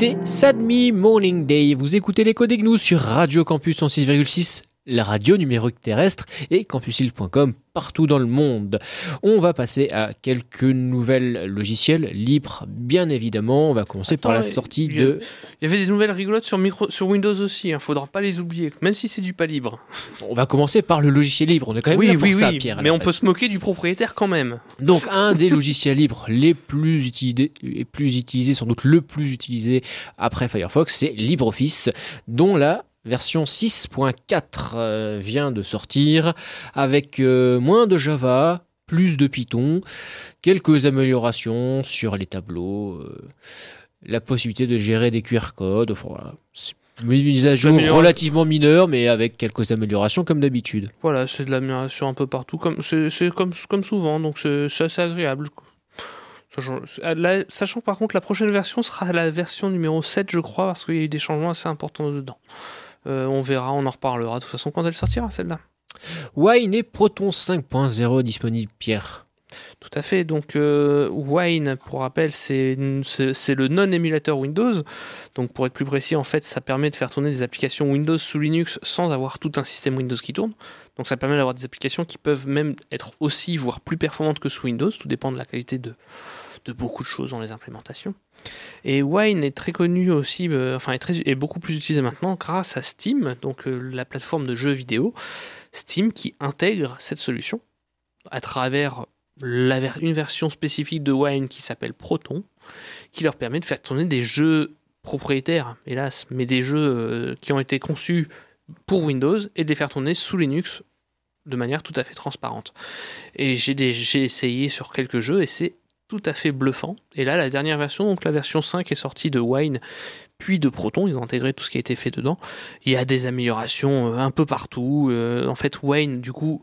C'était Sadmi Morning Day. Vous écoutez l'écho des gnous sur Radio Campus en 6,6 la radio numérique terrestre et campusil.com partout dans le monde. On va passer à quelques nouvelles logiciels libres, bien évidemment. On va commencer par la sortie il y a- de. Il y avait des nouvelles rigolotes sur, micro, sur Windows aussi, il faudra pas les oublier, même si c'est du pas libre. On va commencer par le logiciel libre. On est quand même là pour ça, Pierre. à mais on peut se moquer du propriétaire quand même. Donc un <laughs> des logiciels libres les plus utilisés, les plus utilisés, sans doute le plus utilisé après Firefox, c'est LibreOffice, dont la version 6.4 euh, vient de sortir avec euh, moins de Java, plus de Python, quelques améliorations sur les tableaux, euh, la possibilité de gérer des QR codes, voilà. C'est une mise à jour relativement mineure, mais avec quelques améliorations comme d'habitude. Voilà, c'est de l'amélioration un peu partout, comme c'est comme, comme souvent, donc c'est assez agréable. Sachant, sachant par contre la prochaine version sera la version numéro 7 je crois, parce qu'il y a eu des changements assez importants dedans. Euh, on verra, on en reparlera de toute façon quand elle sortira celle-là. Wine et Proton 5.0 disponible, Pierre. Tout à fait. Donc, euh, Wine, pour rappel, c'est le non-émulateur Windows. Donc, pour être plus précis, en fait, ça permet de faire tourner des applications Windows sous Linux sans avoir tout un système Windows qui tourne. Donc, ça permet d'avoir des applications qui peuvent même être aussi, voire plus performantes que sous Windows. Tout dépend de la qualité de, de beaucoup de choses dans les implémentations. Et Wine est très connu aussi, euh, enfin, est, très, est beaucoup plus utilisé maintenant grâce à Steam, donc euh, la plateforme de jeux vidéo. Steam qui intègre cette solution à travers la ver- une version spécifique de Wine qui s'appelle Proton, qui leur permet de faire tourner des jeux propriétaires, hélas, mais des jeux euh, qui ont été conçus pour Windows et de les faire tourner sous Linux de manière tout à fait transparente. Et j'ai essayé sur quelques jeux et c'est tout à fait bluffant. Et là, la dernière version, donc la version 5 est sortie de Wine puis de Proton, ils ont intégré tout ce qui a été fait dedans. Il y a des améliorations euh, un peu partout. Euh, en fait, Wine, du coup,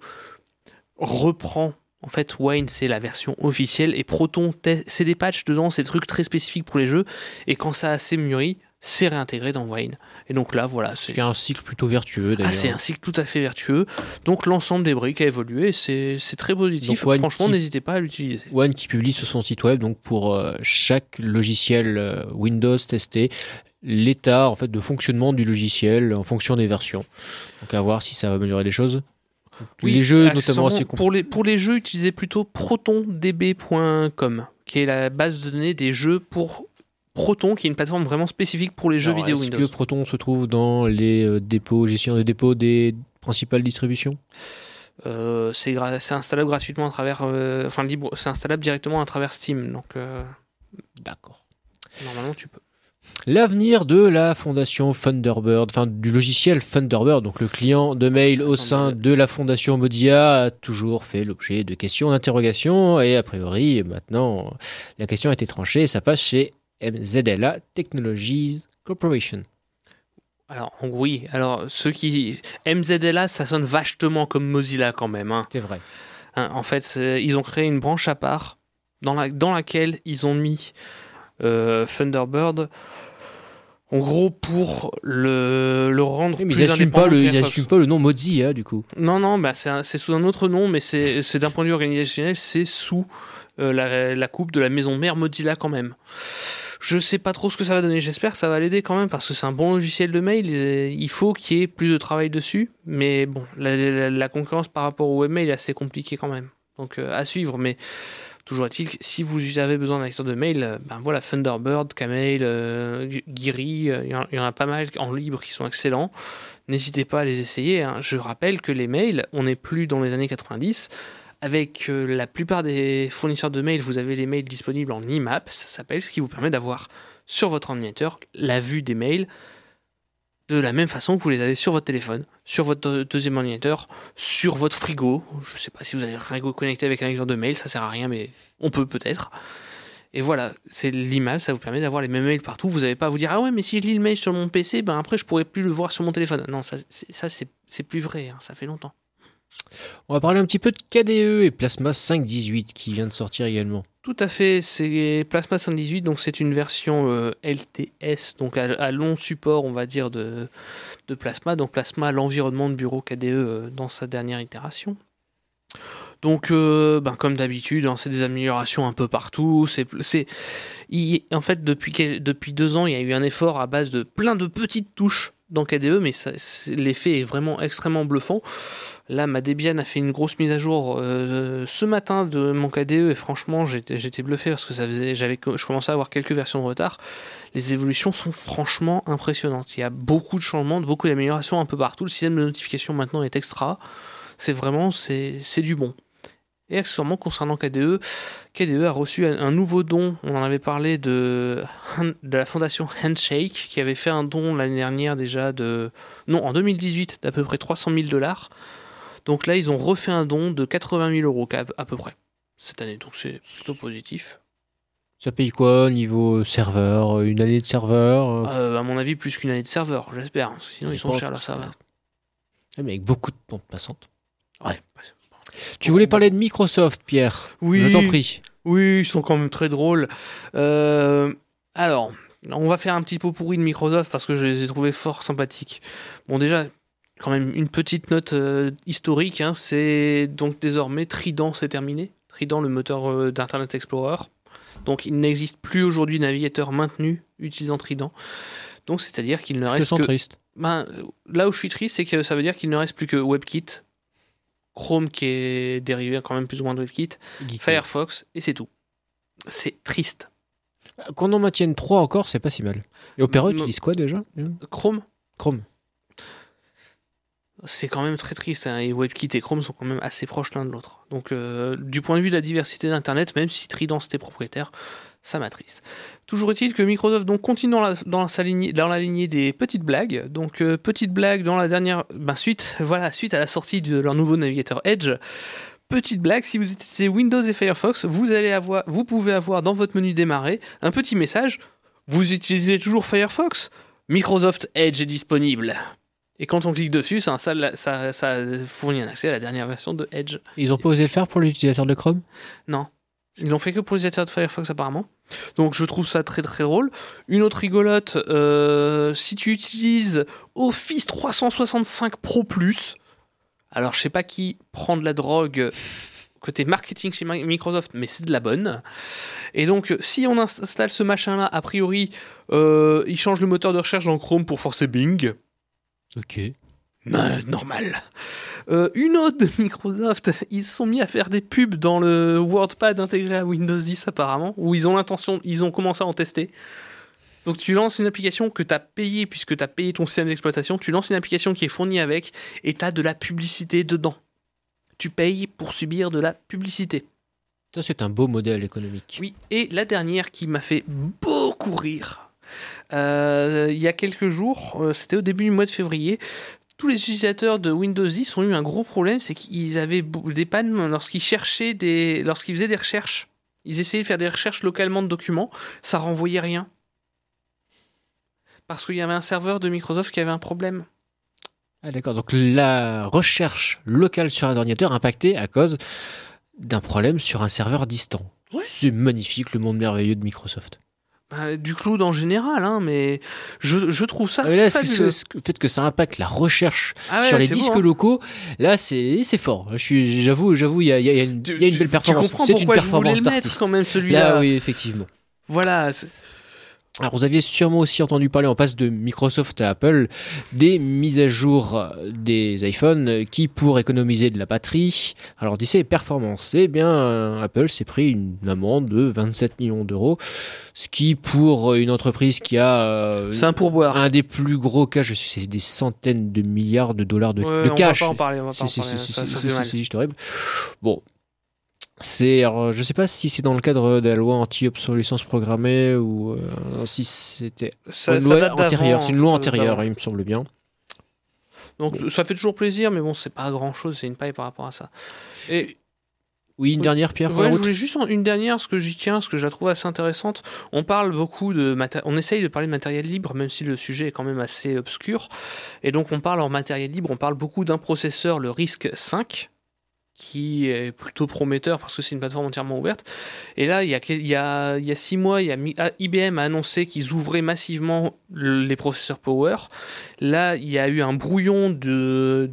reprend. En fait, Wine, c'est la version officielle et Proton, c'est des patchs dedans, c'est des trucs très spécifiques pour les jeux. Et quand ça a assez mûri, c'est réintégré dans Wine. Et donc là, voilà, c'est un cycle plutôt vertueux d'ailleurs. ah, c'est un cycle tout à fait vertueux. Donc l'ensemble des briques a évolué, c'est très positif. Donc, Franchement, qui- n'hésitez pas à l'utiliser. One qui publie sur son site web, donc pour euh, chaque logiciel euh, Windows testé, l'état en fait de fonctionnement du logiciel en fonction des versions. Donc à voir si ça va améliorer les choses. les jeux notamment assez pour les, pour les jeux, utilisez plutôt protondb.com, qui est la base de données des jeux pour Proton, qui est une plateforme vraiment spécifique pour les jeux Alors, vidéo Est-ce Windows. que Proton se trouve dans les euh, dépôts, gestion de dépôts des principales distributions Euh, c'est installable gratuitement à travers, euh, enfin libre, c'est installable directement à travers Steam, donc euh, D'accord. normalement tu peux. L'avenir de la fondation Thunderbird, enfin du logiciel Thunderbird, donc le client de mail au sein de la fondation Mozilla, a toujours fait l'objet de questions, d'interrogations, et a priori, maintenant, la question a été tranchée, ça passe chez MZLA Technologies Corporation. Alors oui, alors ceux qui MZLA, ça sonne vachement comme Mozilla quand même. hein. C'est vrai. Hein, en fait, ils ont créé une branche à part dans, la, dans laquelle ils ont mis euh, Thunderbird. En gros, pour le, le rendre Oui, mais plus ils n'assument indépendant pas, le, pas nom Mozilla, du coup. Non, non, bah c'est sous un autre nom, mais c'est c'est d'un point de vue organisationnel, c'est sous euh, la, la coupe de la maison mère Mozilla quand même. Je sais pas trop ce que ça va donner, j'espère que ça va l'aider quand même, parce que c'est un bon logiciel de mail, il faut qu'il y ait plus de travail dessus, mais bon, la, concurrence par rapport au webmail est assez compliquée quand même. Donc euh, à suivre, mais toujours est-il que si vous avez besoin d'un lecteur de mail, euh, ben voilà, Thunderbird, Kmail, euh, Giri, euh, il y en- il y en a pas mal en libre qui sont excellents. N'hésitez pas à les essayer. hein. Je rappelle que les mails, on n'est plus dans les années 90. Avec euh, la plupart des fournisseurs de mails, vous avez les mails disponibles en IMAP, ça s'appelle, ce qui vous permet d'avoir sur votre ordinateur la vue des mails de la même façon que vous les avez sur votre téléphone, sur votre deuxième ordinateur, sur votre frigo. Je ne sais pas si vous avez un frigo connecté avec un lecteur de mail, ça sert à rien, mais on peut peut-être. Et voilà, c'est l'image, ça vous permet d'avoir les mêmes mails partout. Vous n'avez pas à vous dire ah ouais, mais si je lis le mail sur mon PC, ben après je pourrais plus le voir sur mon téléphone. Non, ça, c'est plus vrai, hein, ça fait longtemps. On va parler un petit peu de KDE et Plasma 5.18 qui vient de sortir également. Tout à fait, c'est Plasma 118, donc c'est une version euh, LTS, donc à, long support, on va dire, de, de Plasma. Donc Plasma, l'environnement de bureau KDE euh, dans sa dernière itération. Donc, euh, ben, comme d'habitude, hein, c'est des améliorations un peu partout. C'est, c'est, en fait, depuis, depuis deux ans, il y a eu un effort à base de plein de petites touches dans KDE, mais l'effet est vraiment extrêmement bluffant. Là, ma Debian a fait une grosse mise à jour euh, ce matin de mon KDE et franchement, j'étais, bluffé parce que ça faisait, j'avais, je commençais à avoir quelques versions de retard. Les évolutions sont franchement impressionnantes. Il y a beaucoup de changements, beaucoup d'améliorations un peu partout. Le système de notification maintenant est extra. C'est vraiment, c'est du bon. Et accessoirement, concernant KDE, KDE a reçu un, nouveau don. On en avait parlé de, la fondation Handshake, qui avait fait un don l'année dernière déjà de. Non, en 2018, d'à peu près 300 000 dollars. Donc là, ils ont refait un don de 80 000 euros à, peu près cette année. Donc c'est plutôt positif. Ça paye quoi niveau serveur Une année de serveur euh, Euh, à mon avis, plus qu'une année de serveur, j'espère. Sinon, ils sont chers va. ah, mais avec beaucoup de bande passante. Ouais. Tu voulais parler de Microsoft, Pierre Oui. Je t'en prie. Oui, ils sont quand même très drôles. Euh, alors, on va faire un petit pot pourri de Microsoft parce que je les ai trouvés fort sympathiques. Bon, déjà, quand même une petite note euh, historique. hein, c'est donc désormais Trident, c'est terminé. Trident, le moteur euh, d'Internet Explorer. Donc, il n'existe plus aujourd'hui de navigateur maintenu utilisant Trident. Donc, c'est-à-dire qu'il ne reste sens que triste. ben, là où je suis triste, c'est que ça veut dire qu'il ne reste plus que WebKit, Chrome qui est dérivé quand même plus ou moins de WebKit, Firefox, et c'est tout. C'est triste. Qu'on en maintienne 3 encore, c'est pas si mal. Et Opera, Non. utilise quoi déjà? Chrome, Chrome. c'est quand même très triste. hein, et WebKit et Chrome sont quand même assez proches l'un de l'autre. Donc, euh, du point de vue de la diversité d'Internet, même si Trident c'était propriétaire, ça m'attriste. Toujours est-il que Microsoft donc continue dans la, dans sa lignée, dans la lignée des petites blagues. Donc, euh, petite blague dans la dernière ben, suite, <laughs> voilà, suite à la sortie de leur nouveau navigateur Edge. Petite blague, si vous utilisez Windows et Firefox, vous, allez avoir, vous pouvez avoir dans votre menu démarrer un petit message. Vous utilisez toujours Firefox? Microsoft Edge est disponible. Et quand on clique dessus, ça, ça, ça fournit un accès à la dernière version de Edge. Ils ont pas osé le faire pour l'utilisateur de Chrome? Non. Ils l'ont fait que pour les utilisateurs de Firefox apparemment. Donc je trouve ça très très drôle. Une autre rigolote, euh, si tu utilises Office 365 Pro Plus, alors je sais pas qui prend de la drogue côté marketing chez Mi- Microsoft, mais c'est de la bonne. Et donc si on installe ce machin-là, a priori, euh, il change le moteur de recherche dans Chrome pour forcer Bing. Ok. Euh, normal. Euh, une autre de Microsoft, ils se sont mis à faire des pubs dans le WordPad intégré à Windows 10 apparemment, où ils ont l'intention, ils ont commencé à en tester. Donc tu lances une application que tu as payée, puisque tu as payé ton système d'exploitation, tu lances une application qui est fournie avec, et tu as de la publicité dedans. Tu payes pour subir de la publicité. Ça, c'est un beau modèle économique. Oui, et la dernière qui m'a fait beaucoup rire, euh, il y a quelques jours, c'était au début du mois de février, tous les utilisateurs de Windows 10 ont eu un gros problème, c'est qu'ils avaient des pannes lorsqu'ils cherchaient des, lorsqu'ils faisaient des recherches. Ils essayaient de faire des recherches localement de documents, ça renvoyait rien. Parce qu'il y avait un serveur de Microsoft qui avait un problème. Ah d'accord, donc la recherche locale sur un ordinateur impactée à cause d'un problème sur un serveur distant. Ouais. C'est magnifique le monde merveilleux de Microsoft. Ben, du cloud en général, hein, mais je, je trouve ça Ah, mais là, ce, fabuleux. ce- le fait que ça impacte la recherche Ah ouais, sur les disques beau, hein. locaux, là c'est c'est fort. J'avoue, j'avoue, il y a, y a une, y a belle performance. Tu comprends C'est une pourquoi je voulais performance le mettre quand même celui-là. Là, oui, effectivement. Voilà. Alors, vous aviez sûrement aussi entendu parler en passe de Microsoft à Apple des mises à jour des iPhones qui, pour économiser de la batterie, alors d'ici performance, eh bien, euh, Apple s'est pris une amende de 27 millions d'euros, ce qui, pour une entreprise qui a euh, C'est un pourboire. un des plus gros cas, je sais, c'est des centaines de milliards de dollars de, Ouais, de on cash. va pas en parler, on va pas en parler. c'est horrible. Bon. C'est, alors, je sais pas si c'est dans le cadre de la loi anti-obsolescence programmée ou euh, si c'était une loi antérieure. C'est une loi antérieure, il me semble bien. Donc ça fait toujours plaisir, mais bon, c'est pas grand chose, c'est une paille par rapport à ça. Et Oui, une dernière pierre ouais, je voulais juste en- une dernière, ce que j'y tiens, ce que je la trouve assez intéressante. On parle beaucoup de on essaye de parler de matériel libre, même si le sujet est quand même assez obscur. Et donc on parle en matériel libre, on parle beaucoup d'un processeur, le RISC 5 qui est plutôt prometteur parce que c'est une plateforme entièrement ouverte. Et là, il y a, six mois, Mi- ah, IBM a annoncé qu'ils ouvraient massivement le- les processeurs Power. Là, il y a eu un brouillon de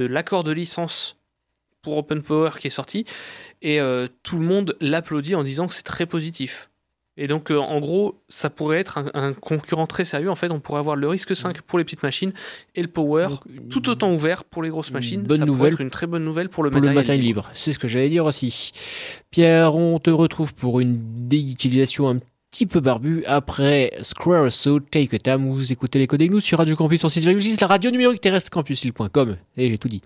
l'accord de licence pour Open Power qui est sorti, et euh, tout le monde l'applaudit en disant que c'est très positif. Et donc, euh, en gros, ça pourrait être un, un concurrent très sérieux. En fait, on pourrait avoir le risque 5 pour les petites machines et le Power Donc, tout autant ouvert pour les grosses machines. bonne ça pourrait nouvelle être une très bonne nouvelle pour le pour le matériel. matériel libre. C'est ce que j'allais dire aussi. Pierre, on te retrouve pour une déutilisation un petit peu barbue après Square So Take a Time vous écoutez les codes nous sur Radio Campus 106,6, la radio numérique terrestre campus.com. Et j'ai tout dit.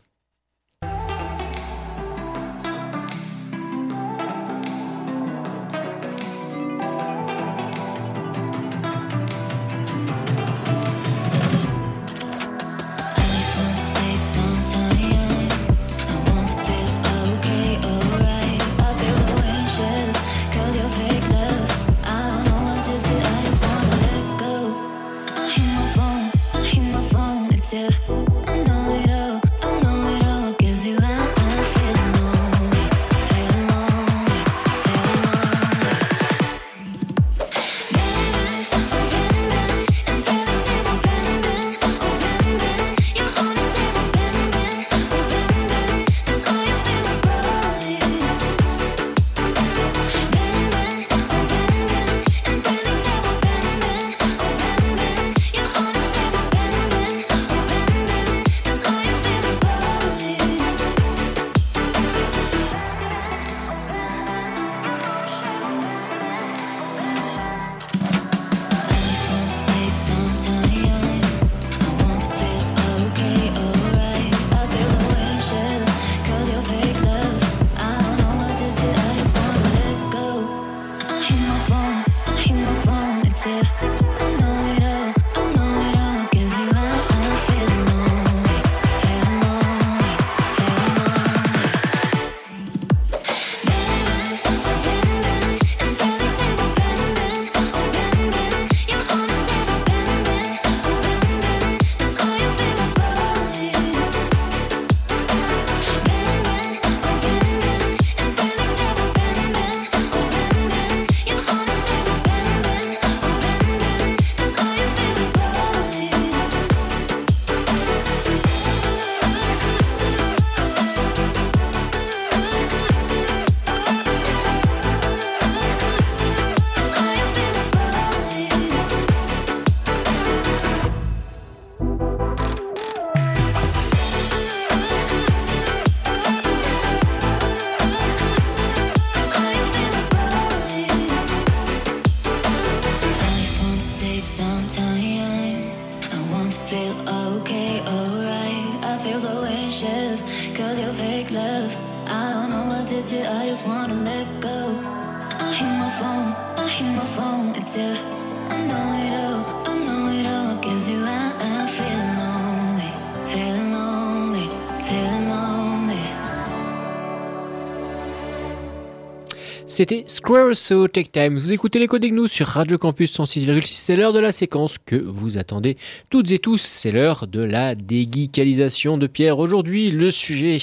C'était Square So Take Time. Vous écoutez les codes nous sur Radio Campus 106,6. C'est l'heure de la séquence que vous attendez toutes et tous. C'est l'heure de la déguicalisation de Pierre. Aujourd'hui, le sujet.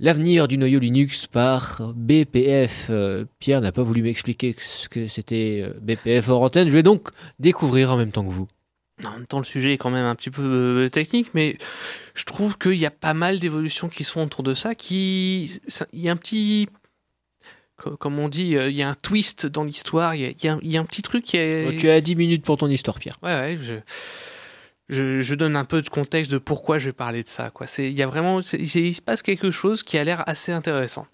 L'avenir du noyau Linux par BPF. Euh, Pierre n'a pas voulu m'expliquer ce que c'était euh, BPF hors antenne. Je vais donc découvrir en même temps que vous. En même temps, le sujet est quand même un petit peu euh, technique, mais je trouve qu'il y a pas mal d'évolutions qui sont autour de ça. Qui, il y a un petit, comme on dit, euh, il y a un twist dans l'histoire. Il y a, y un- il y a un petit truc qui est. Tu as 10 minutes pour ton histoire, Pierre. Ouais, ouais, je, je, je donne un peu de contexte de pourquoi je vais parler de ça. Quoi. Il y a vraiment, il se passe quelque chose qui a l'air assez intéressant.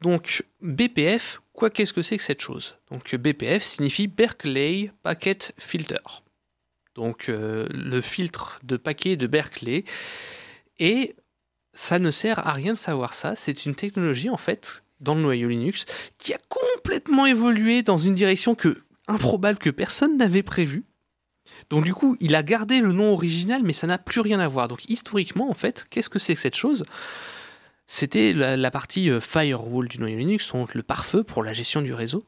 Donc, BPF, quoi qu'est-ce que c'est que cette chose? Donc, BPF signifie Berkeley Packet Filter. Donc, euh, le filtre de paquets de Berkeley. Et ça ne sert à rien de savoir ça. C'est une technologie, en fait, dans le noyau Linux, qui a complètement évolué dans une direction que improbable que personne n'avait prévue. Donc du coup, il a gardé le nom original, mais ça n'a plus rien à voir. Donc historiquement, en fait, qu'est-ce que c'est que cette chose? C'était la, la partie euh, firewall du noyau Linux, donc le pare-feu pour la gestion du réseau.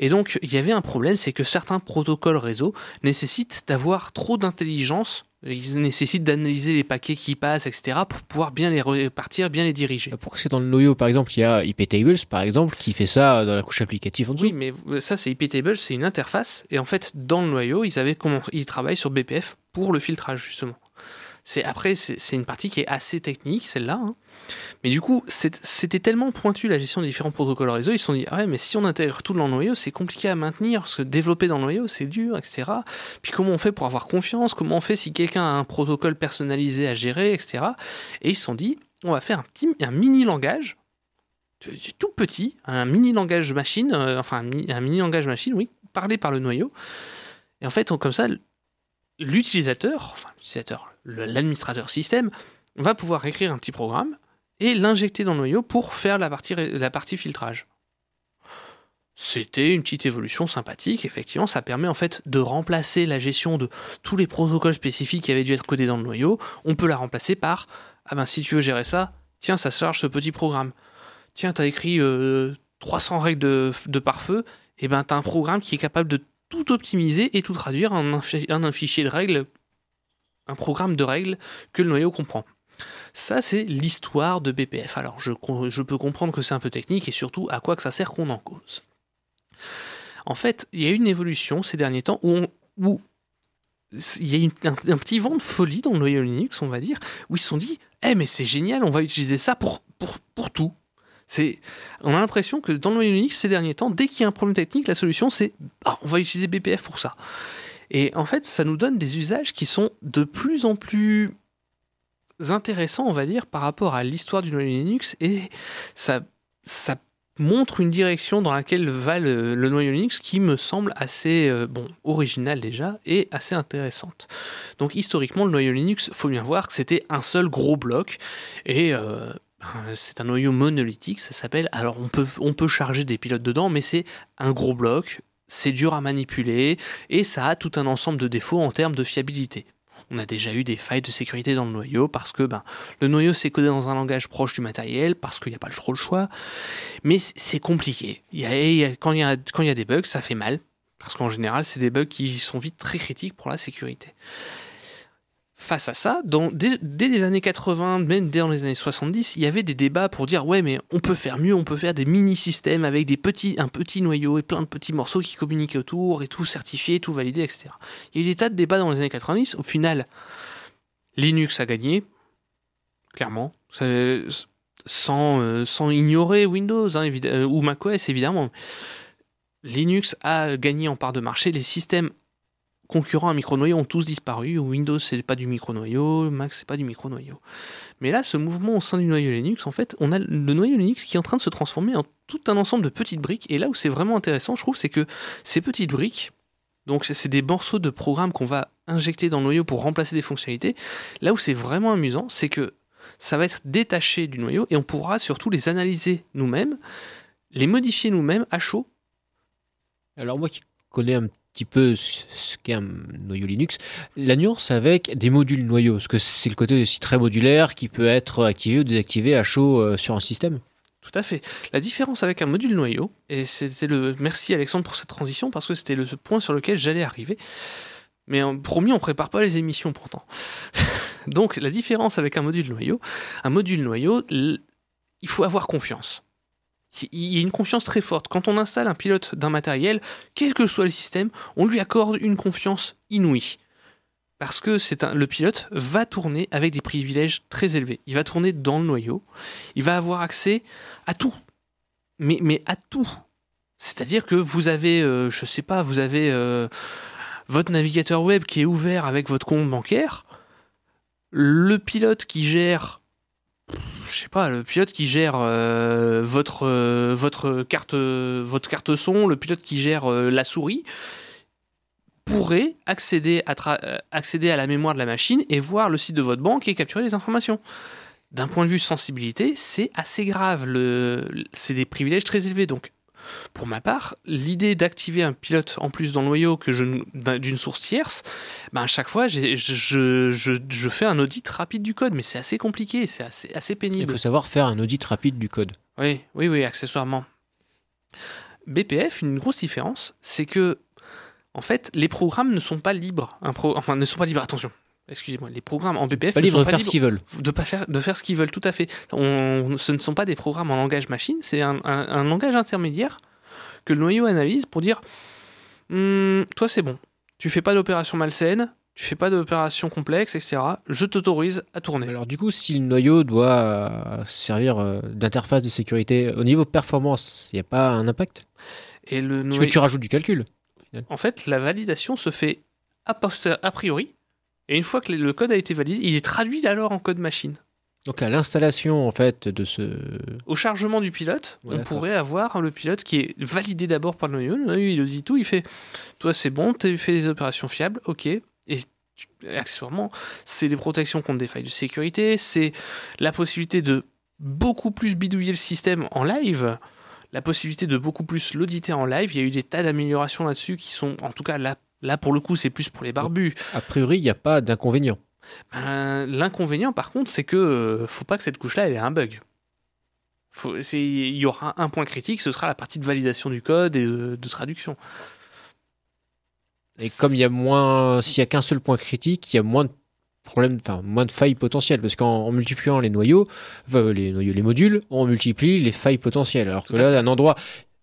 Et donc, il y avait un problème, c'est que certains protocoles réseau nécessitent d'avoir trop d'intelligence. Ils nécessitent d'analyser les paquets qui passent, etc., pour pouvoir bien les répartir, bien les diriger. Pour que c'est dans le noyau, par exemple, il y a iptables, par exemple, qui fait ça dans la couche applicative en dessous. Oui, mais ça, c'est iptable, c'est une interface. Et en fait, dans le noyau, ils, avaient comment... ils travaillent sur BPF pour le filtrage, justement. C'est après, c'est une partie qui est assez technique, celle-là. hein. Mais du coup, c'était tellement pointu la gestion des différents protocoles réseau, ils se sont dit ah ouais, mais si on intègre tout dans le noyau, c'est compliqué à maintenir, parce que développer dans le noyau, c'est dur, etc. Puis comment on fait pour avoir confiance? Comment on fait si quelqu'un a un protocole personnalisé à gérer, etc. Et ils se sont dit on va faire un petit, un mini langage tout petit, un mini langage machine, euh, enfin un mini, langage machine, oui, parlé par le noyau. Et en fait, comme ça, l'utilisateur, enfin l'utilisateur, l'administrateur système, va pouvoir écrire un petit programme et l'injecter dans le noyau pour faire la partie, filtrage. C'était une petite évolution sympathique, effectivement, ça permet en fait de remplacer la gestion de tous les protocoles spécifiques qui avaient dû être codés dans le noyau, on peut la remplacer par ah ben si tu veux gérer ça, tiens, ça charge ce petit programme. Tiens, t'as écrit euh, 300 règles de, pare-feu, et ben t'as un programme qui est capable de tout optimiser et tout traduire en un fichier de règles, un programme de règles que le noyau comprend. Ça, c'est l'histoire de BPF. Alors, je, peux comprendre que c'est un peu technique et surtout à quoi que ça sert qu'on en cause. En fait, il y a eu une évolution ces derniers temps où, il y a eu un, petit vent de folie dans le noyau Linux, on va dire, où ils se sont dit Eh, mais c'est génial, on va utiliser ça pour, tout. On a l'impression que dans le noyau Linux ces derniers temps, dès qu'il y a un problème technique, la solution c'est Ah, on va utiliser BPF pour ça. Et en fait, ça nous donne des usages qui sont de plus en plus intéressants, on va dire, par rapport à l'histoire du noyau Linux et ça, ça montre une direction dans laquelle va le, noyau Linux qui me semble assez euh, bon, original déjà et assez intéressante. Donc historiquement, le noyau Linux, faut bien voir que c'était un seul gros bloc et euh, ben, c'est un noyau monolithique, ça s'appelle. Alors on peut, on peut charger des pilotes dedans, mais c'est un gros bloc, c'est dur à manipuler et ça a tout un ensemble de défauts en termes de fiabilité. On a déjà eu des failles de sécurité dans le noyau parce que ben, le noyau s'est codé dans un langage proche du matériel, parce qu'il n'y a pas trop le choix. Mais c'est compliqué. Quand il y a des bugs, ça fait mal. Parce qu'en général, c'est des bugs qui sont vite très critiques pour la sécurité. Face à ça, dès, les années 80, même dès dans les années 70, il y avait des débats pour dire ouais mais on peut faire mieux, on peut faire des mini-systèmes avec un petit noyau et plein de petits morceaux qui communiquent autour et tout certifié, tout validé, etc. Il y a eu des tas de débats dans les années 90. Au final, Linux a gagné, clairement, euh, sans ignorer Windows hein, euh, ou macOS évidemment. Linux a gagné en part de marché. Les systèmes concurrents à micro-noyau ont tous disparu. Windows, c'est pas du micro-noyau. Mac, c'est pas du micro-noyau. Mais là, ce mouvement au sein du noyau Linux, en fait, on a le noyau Linux qui est en train de se transformer en tout un ensemble de petites briques. Et là où c'est vraiment intéressant, je trouve, c'est que ces petites briques, donc c'est des morceaux de programme qu'on va injecter dans le noyau pour remplacer des fonctionnalités. Là où c'est vraiment amusant, c'est que ça va être détaché du noyau et on pourra surtout les analyser nous-mêmes, les modifier nous-mêmes à chaud. Alors moi qui connais un petit peu ce qu'est un noyau Linux, la nuance avec des modules noyaux, parce que c'est le côté aussi très modulaire qui peut être activé ou désactivé à chaud euh, sur un système. Tout à fait. La différence avec un module noyau, et c'était le. Merci Alexandre pour cette transition, parce que c'était le point sur lequel j'allais arriver. Mais promis, on prépare pas les émissions pourtant. <laughs> Donc, la différence avec un module noyau, un module noyau, il faut avoir confiance. Il y a une confiance très forte. Quand on installe un pilote d'un matériel, quel que soit le système, on lui accorde une confiance inouïe. Parce que c'est le pilote va tourner avec des privilèges très élevés. Il va tourner dans le noyau. Il va avoir accès à tout. Mais, mais à tout. C'est-à-dire que vous avez, euh, je sais pas, vous avez euh, votre navigateur web qui est ouvert avec votre compte bancaire. Le pilote qui gère, je sais pas, le pilote qui gère euh, votre, euh, votre, carte, votre carte son, le pilote qui gère euh, la souris, pourrait accéder à, euh, la mémoire de la machine et voir le site de votre banque et capturer les informations d'un point de vue sensibilité, c'est assez grave. C'est des privilèges très élevés. Donc, pour ma part, l'idée d'activer un pilote en plus dans le noyau que d'une source tierce, ben à chaque fois, je, je, je, je fais un audit rapide du code, mais c'est assez compliqué, c'est assez, assez Il pénible. faut savoir faire un audit rapide du code. Oui, oui, oui, accessoirement. BPF, une grosse différence, c'est que, en fait, les programmes ne sont pas libres. Un pro- Enfin, ne sont pas libres, attention. Excusez-moi, les programmes en BPF Pas ne sont de pas faire libres ce qu'ils veulent. de pas faire de faire ce qu'ils veulent tout à fait on, ce ne sont pas des programmes en langage machine c'est un, un- un langage intermédiaire que le noyau analyse pour dire Hum, toi c'est bon tu fais pas d'opération malsaine tu fais pas d'opération complexe, etc. Je t'autorise à tourner. Alors du coup, si le noyau doit euh, servir euh, d'interface de sécurité au niveau performance, il n'y a pas un impact? Et le Parce que tu rajoutes du calcul. En fait, la validation se fait a, a priori. Et une fois que le code a été validé, il est traduit alors en code machine. Donc à l'installation en fait de ce Au chargement du pilote, on pourrait avoir le pilote qui est validé d'abord par le noyau. Il dit tout. Il fait Toi, c'est bon, tu fait des opérations fiables, ok. Et tu- accessoirement, c'est des protections contre des failles de sécurité, c'est la possibilité de beaucoup plus bidouiller le système en live, la possibilité de beaucoup plus l'auditer en live. Il y a eu des tas d'améliorations là-dessus qui sont, en tout cas, là, là pour le coup, c'est plus pour les barbus. a priori, il n'y a pas d'inconvénient. Ben, L'inconvénient, par contre, c'est que euh, faut pas que cette couche-là, elle ait un bug. Il y aura un point critique, ce sera la partie de validation du code et de, de traduction. Et comme il y a moins, s'il y a qu'un seul point critique, il y a moins de problèmes, enfin moins de failles potentielles, parce qu'en en multipliant les noyaux, enfin, les noyaux, les modules, on multiplie les failles potentielles. Alors que Tout là, fait. un endroit,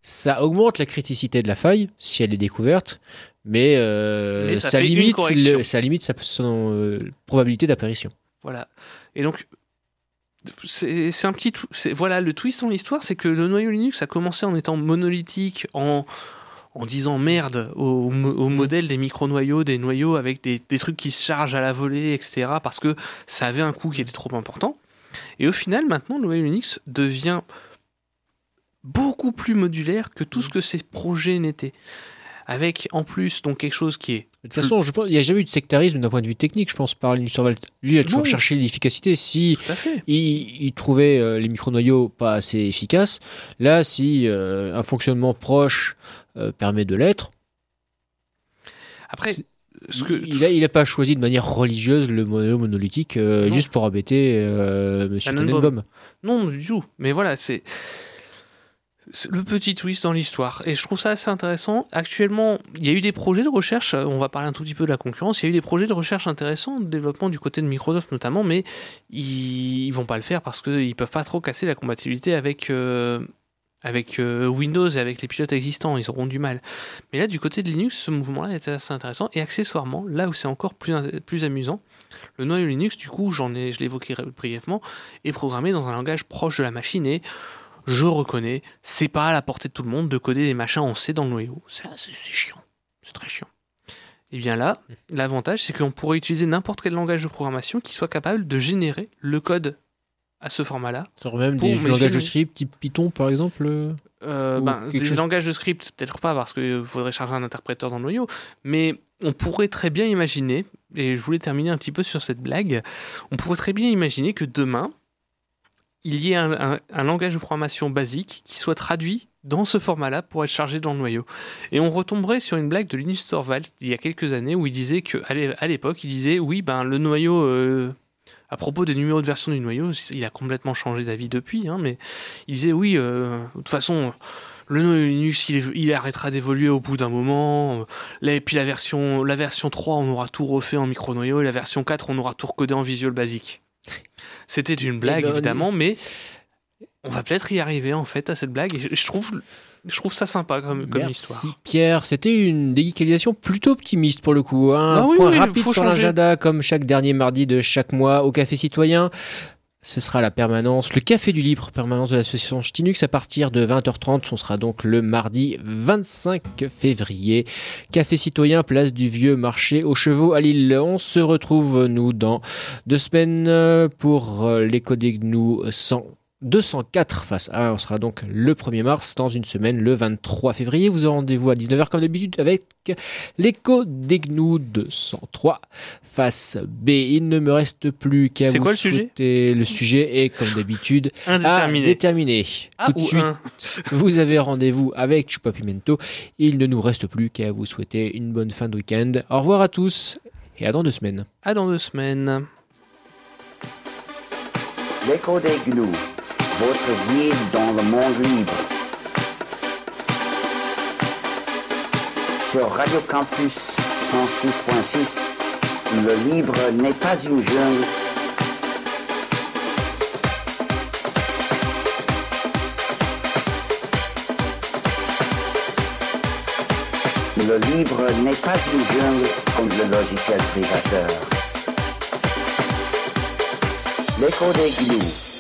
ça augmente la criticité de la faille si elle est découverte, mais, euh, Mais ça limite, correction. le- ça limite sa son, euh, probabilité d'apparition. Voilà. Et donc, c'est un petit. Voilà, le twist dans l'histoire, c'est que le noyau Linux a commencé en étant monolithique, en, en disant merde au, au modèle des micro-noyaux, des noyaux avec des, des trucs qui se chargent à la volée, etc. Parce que ça avait un coût qui était trop important. Et au final, maintenant, le noyau Linux devient beaucoup plus modulaire que tout ce que ces projets n'étaient. Avec en plus donc quelque chose qui est De toute façon, je pense, il n'y a jamais eu de sectarisme d'un point de vue technique, je pense, par Linus Torvalds. Lui, il a toujours cherché l'efficacité. Si il, il trouvait euh, les micro-noyaux pas assez efficaces, là, si euh, un fonctionnement proche euh, permet de l'être, Après, ce que, il n'a pas choisi de manière religieuse le noyau monolithique euh, juste pour embêter euh, Monsieur Tannenbaum. Non, du tout. Mais voilà, c'est le petit twist dans l'histoire. Et je trouve ça assez intéressant. Actuellement, il y a eu des projets de recherche, on va parler un tout petit peu de la concurrence, il y a eu des projets de recherche intéressants, de développement du côté de Microsoft notamment, mais ils, ils vont pas le faire parce qu'ils peuvent pas trop casser la compatibilité avec, euh, avec euh, Windows et avec les pilotes existants. Ils auront du mal. Mais là, du côté de Linux, ce mouvement-là est assez intéressant. Et accessoirement, là où c'est encore plus, plus amusant, le noyau Linux, du coup, j'en ai, je l'évoquais brièvement, est programmé dans un langage proche de la machine et je reconnais, c'est pas à la portée de tout le monde de coder des machins en C dans le noyau. C'est chiant. C'est très chiant. Et bien là, l'avantage, c'est qu'on pourrait utiliser n'importe quel langage de programmation qui soit capable de générer le code à ce format-là. Sur même des langages de script type Python, par exemple. euh, Euh, ben, des chose- langages de script, peut-être pas parce qu'il faudrait charger un interpréteur dans le noyau, mais on pourrait très bien imaginer, et je voulais terminer un petit peu sur cette blague, on pourrait très bien imaginer que demain, il y ait un, langage de programmation basique qui soit traduit dans ce format-là pour être chargé dans le noyau. Et on retomberait sur une blague de Linus Torvalds il y a quelques années où il disait que à l'é- à l'époque, il disait oui, ben le noyau, euh, à propos des numéros de version du noyau, il a complètement changé d'avis depuis, hein, mais il disait oui, euh, de toute façon, le noyau Linux, il, arrêtera d'évoluer au bout d'un moment. Et puis la version, la version 3, on aura tout refait en micro-noyau. Et la version 4, on aura tout recodé en Visual Basic. C'était une blague, évidemment, mais on va peut-être y arriver, en fait, à cette blague. Et je- trouve, je trouve ça sympa comme, comme Merci histoire. Pierre, c'était une déguicalisation plutôt optimiste pour le coup. Un Ah oui, point oui, rapide sur l'agenda comme chaque dernier mardi de chaque mois au Café Citoyen. Ce sera la permanence, le Café du Libre, permanence de l'association Ch'tinux à partir de 20h30. On sera donc le mardi 25 février. Café Citoyen, place du Vieux Marché aux Chevaux à Lille. On se retrouve, nous, dans deux semaines euh, pour euh, l'écho des gnous 100. 204 face à 1, on sera donc le 1er mars dans une semaine, le 23 février. Vous aurez rendez-vous à 19h comme d'habitude avec l'écho des gnous 203 face B. Il ne me reste plus qu'à C'est vous quoi le sujet souhaiter- Le sujet est comme d'habitude <laughs> à Indéterminé. déterminer. Ah, Tout de suite, un. <laughs> vous avez rendez-vous avec Chupa Pimento. Il ne nous reste plus qu'à vous souhaiter une bonne fin de week-end. Au revoir à tous et à dans deux semaines. À dans deux semaines. L'écho des gnous, votre guide dans le monde libre. Sur Radio Campus 106.6, le libre n'est pas une jungle. Le livre n'est pas une jungle comme le logiciel privateur. L'écho des.